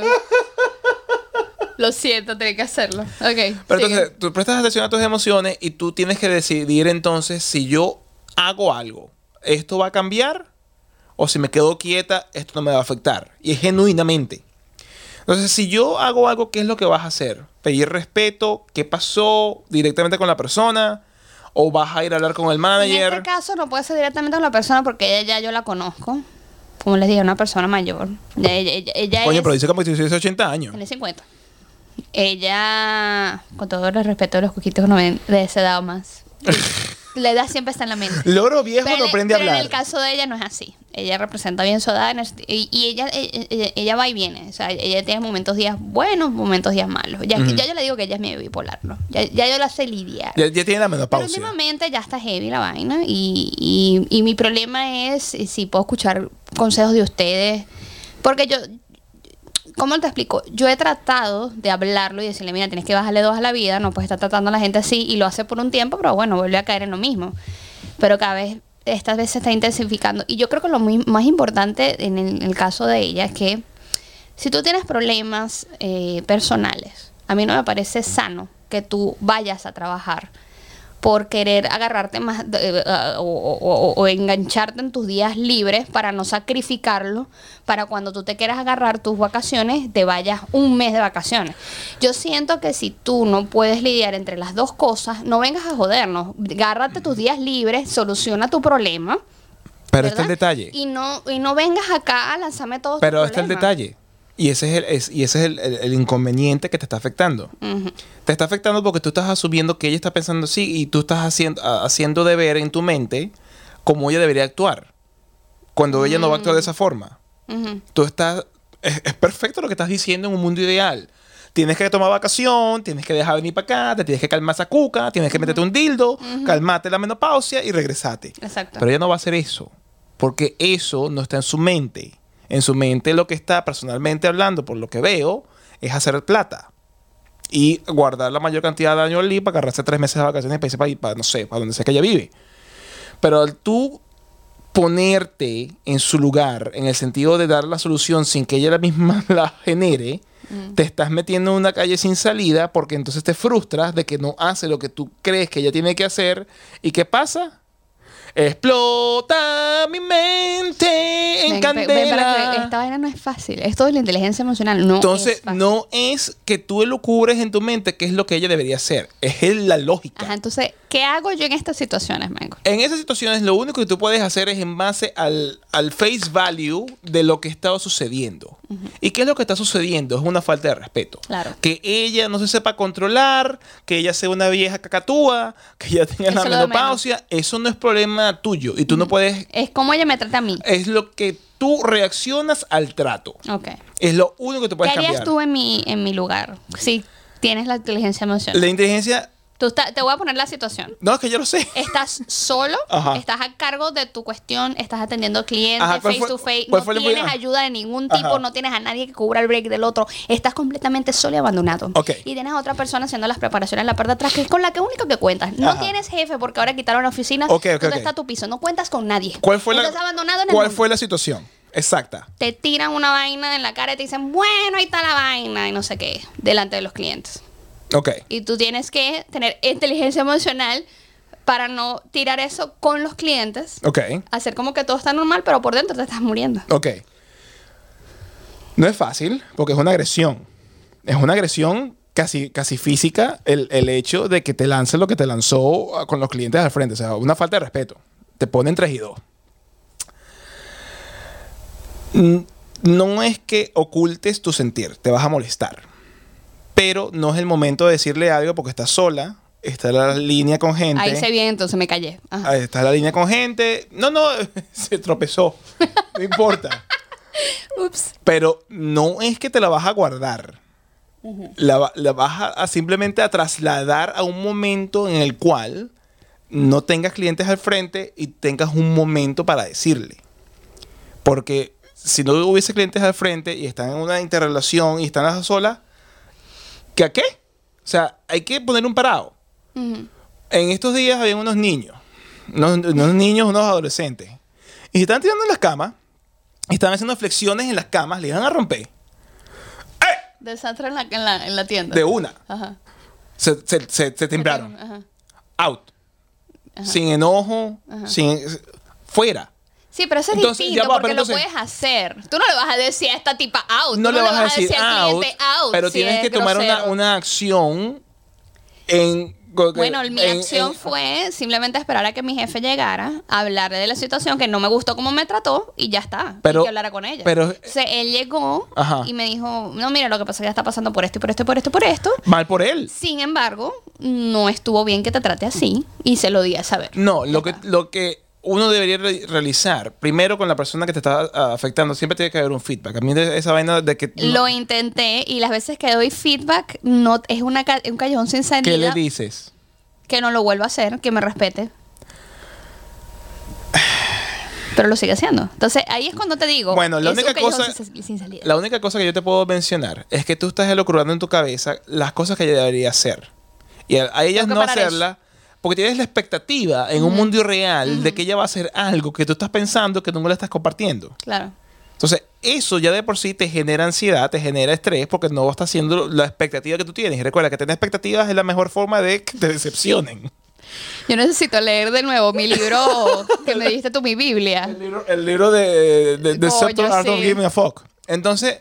Lo siento, tenía que hacerlo. Ok. Pero sigue. entonces tú prestas atención a tus emociones y tú tienes que decidir entonces si yo hago algo, ¿esto va a cambiar? O si me quedo quieta, esto no me va a afectar. Y es genuinamente. Entonces, si yo hago algo, ¿qué es lo que vas a hacer? ¿Pedir respeto? ¿Qué pasó directamente con la persona? ¿O vas a ir a hablar con el En manager? este caso no puede ser directamente con la persona porque ella ya yo la conozco. como les dije, una persona mayor. Ella, ella- ella Coño, es- pero dice como si tuviese 80 años. tiene 50. Ella, con todo el respeto de los coquitos no ven, de esa edad o más. (laughs) La edad siempre está en la mente. Loro viejo Pero, no en- aprende a pero hablar. en el caso de ella no es así. Ella representa bien su edad y, y ella, ella, ella- ella va y viene. O sea, ella tiene momentos días buenos, momentos días malos. Ya, yo le digo que ella es medio bipolar, ¿no? Ya, ya yo la sé lidiar. Ya, ya tiene la Pero menopausia. últimamente ya está heavy la vaina y, y, y mi problema es si puedo escuchar consejos de ustedes. Porque yo, ¿cómo te explico? Yo he tratado de hablarlo y decirle, mira, tienes que bajarle dos a la vida, no puedes estar tratando a la gente así y lo hace por un tiempo, pero bueno, vuelve a caer en lo mismo. Pero cada vez, esta vez se está intensificando. Y yo creo que lo más importante en el, en el caso de ella es que si tú tienes problemas eh, personales, a mí no me parece sano que tú vayas a trabajar por querer agarrarte más eh, o, o- o- o engancharte en tus días libres para no sacrificarlo para cuando tú te quieras agarrar tus vacaciones te vayas un mes de vacaciones. Yo siento que si tú no puedes lidiar entre las dos cosas, no vengas a jodernos. Agárrate tus días libres, soluciona tu problema. Pero está el detalle. Y no, y no vengas acá a lanzarme todos tus Pero está el detalle. Y ese es el, es- y ese es el, el- el inconveniente que te está afectando. Te está afectando porque tú estás asumiendo que ella está pensando así y tú estás haciendo, a- haciendo de ver en tu mente cómo ella debería actuar. Cuando ella no va a actuar de esa forma. Ujú. Tú estás... Es, es perfecto lo que estás diciendo en un mundo ideal. Tienes que tomar vacación, tienes que dejar venir para acá, te tienes que calmar esa cuca, tienes que meterte un dildo, calmarte la menopausia y regresate. Exacto. Pero ella no va a hacer eso. Porque eso no está en su mente. En su mente lo que está personalmente hablando, por lo que veo, es hacer plata. Y guardar la mayor cantidad de años al día para agarrarse tres meses de vacaciones para irse para, para, no sé, para donde sea que ella vive. Pero al tú ponerte en su lugar, en el sentido de dar la solución sin que ella la misma (laughs) la genere, te estás metiendo en una calle sin salida porque entonces te frustras de que no hace lo que tú crees que ella tiene que hacer. ¿Y qué pasa? Explota mi mente en Ven, ven, ven, para que candela. esta vaina no es fácil. Esto de la inteligencia emocional no Entonces, es fácil. no es que tú elucubres en tu mente qué es lo que ella debería hacer. Es la lógica. Ajá, entonces, ¿qué hago yo en estas situaciones, Mango? En esas situaciones, lo único que tú puedes hacer es en base al, al face value de lo que está sucediendo. ¿Y qué es lo que está sucediendo? Es una falta de respeto. Claro. Que ella no se sepa controlar, que ella sea una vieja cacatúa, que ella tenga Eso la lo menopausia. Eso no es problema tuyo. Y tú no puedes. Es como ella me trata a mí. Es lo que tú reaccionas al trato. Ok. Es lo único que ¿Qué puedes harías cambiar. tú en mi, en mi lugar? Si tienes la inteligencia emocional. La inteligencia. Tú está- te voy a poner la situación. No, es que yo lo sé. Estás solo, Ajá. estás a cargo de tu cuestión, estás atendiendo clientes Ajá, ¿cuál face fue- to face, no tienes ayuda de ningún tipo, Ajá. no tienes a nadie que cubra el break del otro, estás completamente solo y abandonado. Ok. Y tienes a otra persona haciendo las preparaciones en la parte de atrás, que es con la que único que cuentas. No tienes jefe porque ahora quitaron la oficina. Ok, ok, ¿Dónde ok. está tu piso? No cuentas con nadie. ¿Cuál fue la, Estás abandonado en el ¿cuál mundo. fue la situación? Exacta. Te tiran una vaina en la cara y te dicen, bueno, ahí está la vaina y no sé qué, delante de los clientes. Ok. Y tú tienes que tener inteligencia emocional para no tirar eso con los clientes. Ok. Hacer como que todo está normal, pero por dentro te estás muriendo. Ok. No es fácil porque es una agresión. Es una agresión casi, casi física el, el hecho de que te lance lo que te lanzó con los clientes al frente. O sea, una falta de respeto. Te ponen tres y dos. No es que ocultes tu sentir, te vas a molestar. Pero no es el momento de decirle algo porque estás sola, está la línea con gente. Ahí se viene, entonces me callé. Ajá. Ahí está la línea con gente. No, no, (laughs) se tropezó. No importa. (laughs) Ups. Pero no es que te la vas a guardar. la, va- la vas a, a simplemente a trasladar a un momento en el cual no tengas clientes al frente y tengas un momento para decirle. Porque si no hubiese clientes al frente y están en una interrelación y están las solas, ¿qué a qué? O sea, hay que poner un parado. En estos días había unos niños, unos, unos niños, unos adolescentes, y se estaban tirando en las camas, y estaban haciendo flexiones en las camas, le iban a romper. Desastre en la, en la, en la tienda. De una. Ajá. Se, se, se, se templaron. Ajá. Out. Sin enojo, sin... Fuera. Sí, pero eso es Entonces, distinto va, porque pero lo entonces- puedes hacer. Tú no le vas a decir a esta tipa out. No Tú le vas a decir al out, cliente out pero si tienes es que tomar una, una acción en Bueno, mi acción en- fue simplemente esperar a que mi jefe llegara, hablarle de la situación, que no me gustó cómo me trató y ya está. Pero- y que hablara con ella. pero- Entonces, él llegó Ajá. y me dijo, no, mira, lo que pasa es que ya está pasando por esto y por esto y por esto y por esto. Mal por él. Sin embargo, no estuvo bien que te trate así y se lo di a saber. No, lo que, lo que uno debería re- realizar, primero con la persona que te está ah, afectando, siempre tiene que haber un feedback. A mí de esa vaina de que... Lo intenté y las veces que doy feedback no es una un callejón sin salida. ¿Qué le dices? que no lo vuelva a hacer, que me respete. Pero lo sigue haciendo. Entonces ahí es cuando te digo. Bueno, la única cosa- sin, sin salida. La única cosa que yo te puedo mencionar es que tú estás elocurando en tu cabeza las cosas que ella debería hacer. Y a, a ellas no hacerla, porque tienes la expectativa en un mundo irreal de que ella va a hacer algo que tú estás pensando que tú no le estás compartiendo. Claro. Entonces, eso ya de por sí te genera ansiedad, te genera estrés, porque no está haciendo la expectativa que tú tienes. Y recuerda que tener expectativas es la mejor forma de que te decepcionen. Yo necesito leer de nuevo mi libro que me diste tú, mi Biblia. El libro, el libro de, de, de Coño, Subtle Art of sí. Giving a Fuck. Entonces,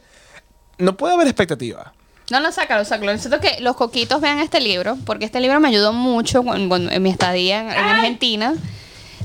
no puede haber expectativa. No, no, sácalo, sácalo. Necesito que los coquitos vean este libro, porque este libro me ayudó mucho en mi estadía en, en Argentina,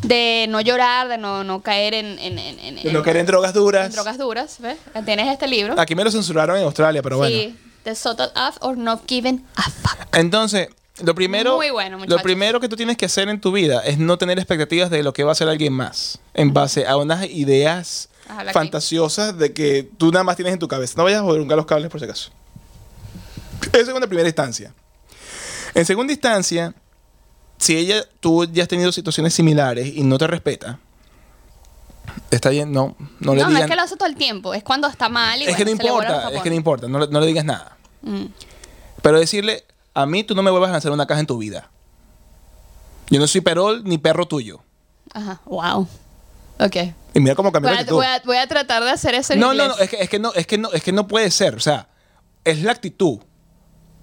de no llorar, de no, no caer en, en, en- en- De no en drogas duras. en drogas duras. ¿Ves? Tienes este libro. Aquí me lo censuraron en Australia, pero bueno. Sí, The Subtle Art or Not Giving a Fuck. Entonces, lo primero, Muy bueno, lo primero que tú tienes que hacer en tu vida es no tener expectativas de lo que va a hacer alguien más en base a unas ideas Ajá, fantasiosas de que tú nada más tienes en tu cabeza. No vayas a joder los cables por si acaso. Eso es una primera instancia. En segunda instancia, si ella, tú ya has tenido situaciones similares y no te respeta, está bien, no, no le No, no digas. es que lo hace todo el tiempo, es cuando está mal y es que no importa, es que no importa, no, le- no le digas nada. Mm. Pero decirle, a mí tú no me vuelvas a lanzar una caja en tu vida. Yo no soy perol ni perro tuyo. Ajá, wow. Ok. Y mira cómo cambió Voy la a, voy a- voy a tratar de hacer eso en No, no, no, es que, es que no, es que no, es que no puede ser. O sea, es la actitud.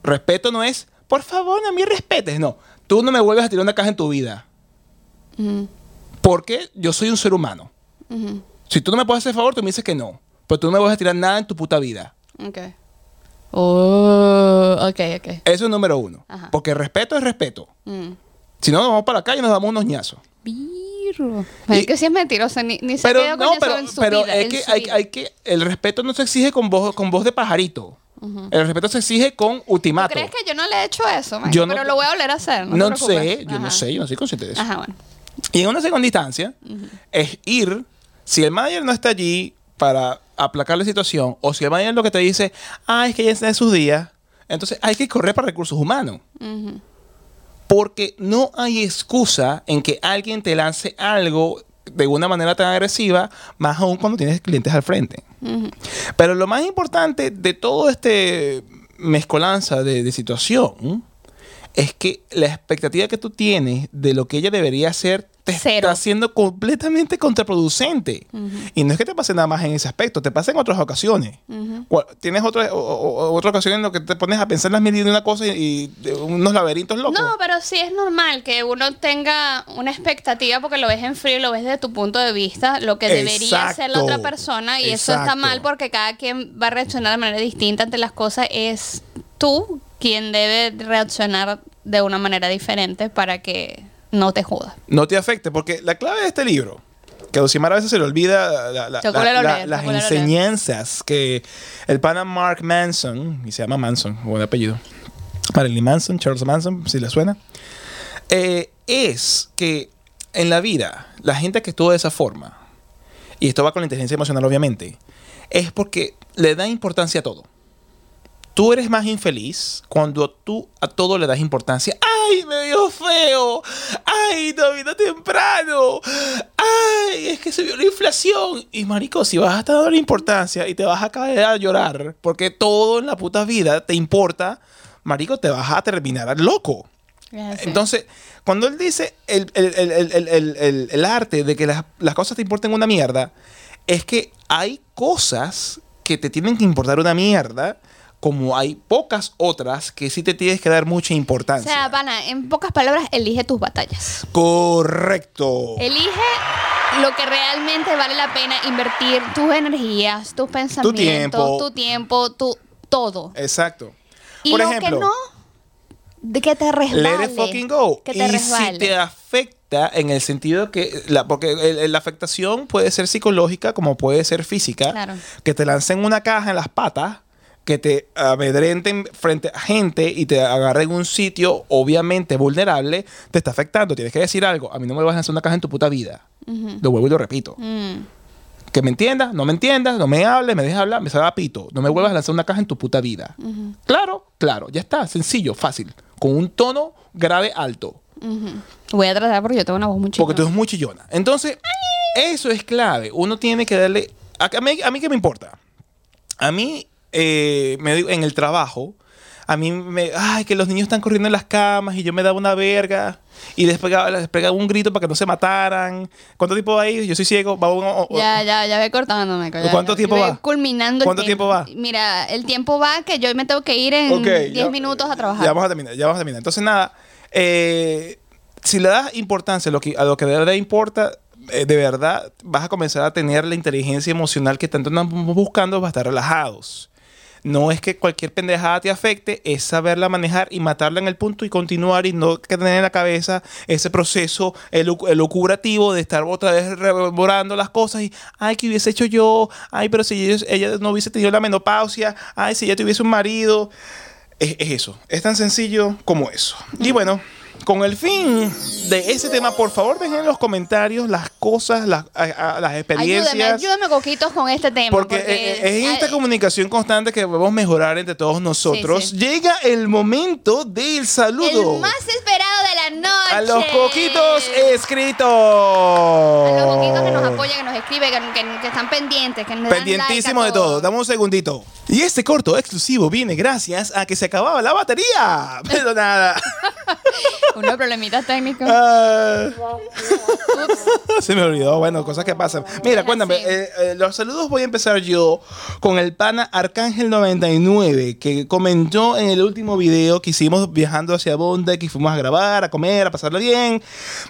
Respeto no es, por favor, a mí respetes. No, tú no me vuelves a tirar una caja en tu vida. Porque yo soy un ser humano. Si tú no me puedes hacer favor, tú me dices que no. Pero tú no me vas a tirar nada en tu puta vida. Ok. Oh, ok, ok. Eso es número uno. Ajá. Porque respeto es respeto. Mm. Si no, nos vamos para la calle y nos damos unos ñazos. Es que si es mentiroso, ni, ni se Pero no, pero, en su pero vida, es que hay que el respeto no se exige con voz con voz de pajarito. El respeto se exige con ¿Tú ultimato. crees que yo no le he hecho eso? Yo no- Pero lo voy a volver a hacer. No, No, sé, yo no sé, yo no soy consciente de eso. Ajá, bueno. Y en una segunda instancia es ir, si el manager no está allí para aplacar la situación, o si el manager lo que te dice, ah, es que ya está en sus días, entonces hay que correr para recursos humanos. Porque no hay excusa en que alguien te lance algo de una manera tan agresiva, más aún cuando tienes clientes al frente. Pero lo más importante de todo este mezcolanza de, de situación es que la expectativa que tú tienes de lo que ella debería hacer te Cero. está siendo completamente contraproducente. Y no es que te pase nada más en ese aspecto, te pasa en otras ocasiones. Tienes otra, otra ocasión en la que te pones a pensar las medidas de una cosa y, unos laberintos locos. No, pero sí es normal que uno tenga una expectativa porque lo ves en frío y lo ves desde tu punto de vista, lo que debería hacer la otra Exacto. persona. Y eso está Exacto. mal porque cada quien va a reaccionar de manera distinta ante las cosas. Es tú quien debe reaccionar de una manera diferente para que no te jodas. no te afecte, porque la clave de este libro, que a Osimar a veces se le olvida la- la- la- las enseñanzas que el pana Mark Manson, y se llama Manson, buen apellido, Marilyn Manson, Charles Manson, si le suena, eh, es que en la vida, la gente que estuvo de esa forma, y esto va con la inteligencia emocional obviamente, es porque le da importancia a todo. Tú eres más infeliz cuando tú a todo le das importancia. ¡Ay, me vio feo! ¡Ay, no vino temprano! ¡Ay, es que se vio la inflación! Y marico, si vas a estar dando importancia y te vas a caer a llorar porque todo en la puta vida te importa, marico, te vas a terminar loco. Entonces, cuando él dice el- el- el- el arte de que las, las cosas te importen una mierda, es que hay cosas que te tienen que importar una mierda, como hay pocas otras que sí te tienes que dar mucha O importancia. sea, Pana, en pocas palabras, elige tus batallas. Correcto. Elige lo que realmente vale la pena invertir tus energías, tus pensamientos, tiempo. tu tiempo, tu todo. Exacto. Y Por lo ejemplo, que no, De que te resbale. Let it fucking go. Que te y resbale. si te afecta en el sentido que, la, porque la afectación puede ser psicológica como puede ser física, Claro. que te lancen una caja en las patas, que te amedrenten frente a gente y te agarren en un sitio obviamente vulnerable, te está afectando. Tienes que decir algo. A mí no me vas a lanzar una caja en tu puta vida. Lo vuelvo y lo repito. Mm. Que me entiendas, no me entiendas, no me hables, me dejes hablar, me salga pito. No me vuelvas a lanzar una caja en tu puta vida. Claro, claro, ya está, sencillo, fácil. Con un tono grave alto. Voy a tratar porque yo tengo una voz muy chica. Porque tú eres muy chillona. Entonces, eso es clave. Uno tiene que darle. A, a mí, a mí qué me importa. A mí, eh, me en el trabajo, a mí me. Ay, que los niños están corriendo en las camas y yo me daba una verga. Y les pegaba, les pegaba un grito para que no se mataran. ¿Cuánto tiempo va ahí? Yo soy ciego. Va un- o- o- Ya, ya, ya ve cortándome. ya, ¿Cuánto ya, tiempo va? Culminando el ¿Cuánto tiempo va? Mira, el tiempo va que yo me tengo que ir en Ok, 10 ya- minutos a trabajar. Ya vamos a terminar, ya vamos a terminar. Entonces, nada, eh, si le das importancia a lo que, a lo que de verdad importa, eh, de verdad vas a comenzar a tener la inteligencia emocional que tanto andamos buscando para estar relajados. No es que cualquier pendejada te afecte, es saberla manejar y matarla en el punto y continuar y no tener en la cabeza ese proceso elu- elucubrativo de estar otra vez rememorando las cosas y, ay, ¿qué hubiese hecho yo? Ay, pero si ella, ella no hubiese tenido la menopausia, ay, si ella tuviese un marido. Es, es eso, es tan sencillo como eso. Y bueno, con el fin de ese tema, por favor dejen en los comentarios las cosas, las, a- a- las experiencias. Ayúdame, ayúdame, Coquitos, con este tema. Porque, eh, eh, es esta ay, comunicación constante que debemos mejorar entre todos nosotros. Sí, sí. Llega el momento del saludo. El más esperado noche. a los coquitos escritos. A los coquitos que nos apoyan, que nos escriben, que, que- que están pendientes, que nos dan Pendientísimo like de a todo. Dame un segundito. Y este corto exclusivo viene gracias a que se acababa la batería. (laughs) Pero nada. Unos problemitas técnicos. Ah. Se me olvidó, bueno, cosas que pasan. Mira, cuéntame, eh, eh, los saludos voy a empezar yo con el pana Arcángel99, que comentó en el último video que hicimos viajando hacia Bonda, que fuimos a grabar, a comer, a pasarlo bien.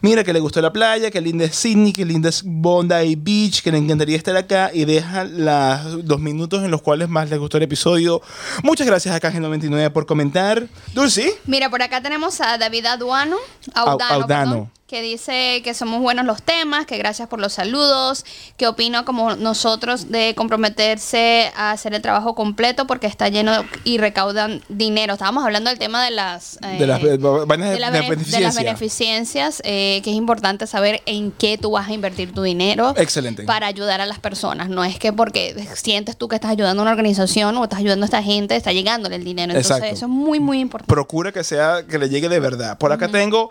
Mira que le gustó la playa, que linda es Sydney, que linda es Bondi Beach, que le encantaría estar acá y deja las, los minutos en los cuales más le gustó el episodio. Muchas gracias Arcángel99 por comentar. Dulce. Mira, por acá tenemos a David Aduano, Au- Audano, Audano. Que dice que somos buenos los temas, que gracias por los saludos, que opino como nosotros de comprometerse a hacer el trabajo completo porque está lleno y recaudan dinero. Estábamos hablando del tema de las... eh, De las, eh, vainas de, de, la de bene- de las beneficencia. beneficencias, eh, que es importante saber en qué tú vas a invertir tu dinero Excelente. para ayudar a las personas. No es que porque sientes tú que estás ayudando a una organización o estás ayudando a esta gente, está llegándole el dinero. Entonces, Exacto. eso es muy, muy importante. procura que sea que le llegue de verdad. Por acá tengo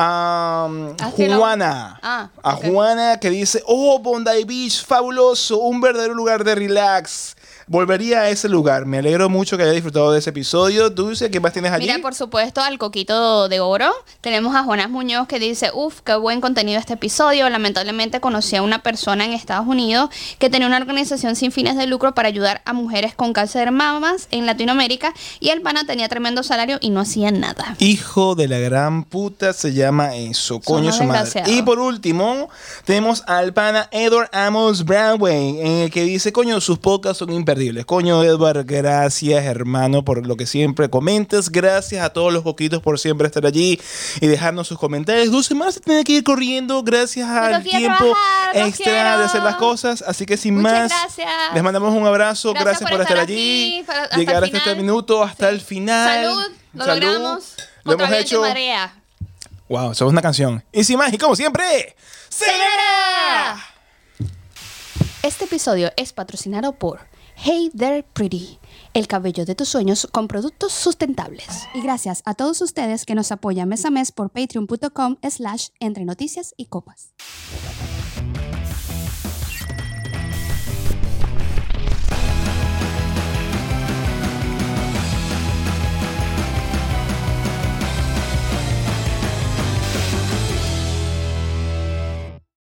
a um, Ah, lo- Juana. Ah, a. Juana que dice, oh, Bondi Beach, fabuloso, un verdadero lugar de relax. Volvería a ese lugar. Me alegro mucho que haya disfrutado de ese episodio. Dulce, ¿qué más tienes allí? Mira, por supuesto, al Coquito de Oro. Tenemos a Jonás Muñoz que dice, uff, qué buen contenido este episodio. Lamentablemente conocí a una persona en Estados Unidos que tenía una organización sin fines de lucro para ayudar a mujeres con cáncer de mamas en Latinoamérica y el pana tenía tremendo salario y no hacía nada. Hijo de la gran puta se llama eso, coño su madre. Y por último, tenemos al pana Edward Amos Brownway, en el que dice, coño, sus podcasts son imperdibles. Coño, Edward, gracias, hermano, por lo que siempre comentas. Gracias a todos los coquitos por siempre estar allí y dejarnos sus comentarios. Dulce más se tiene que ir corriendo gracias al tiempo trabajar, extra de hacer las cosas. Así que sin Muchas más, gracias. les mandamos un abrazo. Gracias, Gracias por, por estar, estar allí, para- llegar hasta este minuto, hasta el final. Salud, lo Salud. logramos. Lo hemos hecho. marea. Wow, eso es una canción. Y sin más, y como siempre, ¡Señora! Este episodio es patrocinado por Hey There Pretty, el cabello de tus sueños con productos sustentables. Y gracias a todos ustedes que nos apoyan mes a mes por patreon.com slash entre noticias y copas.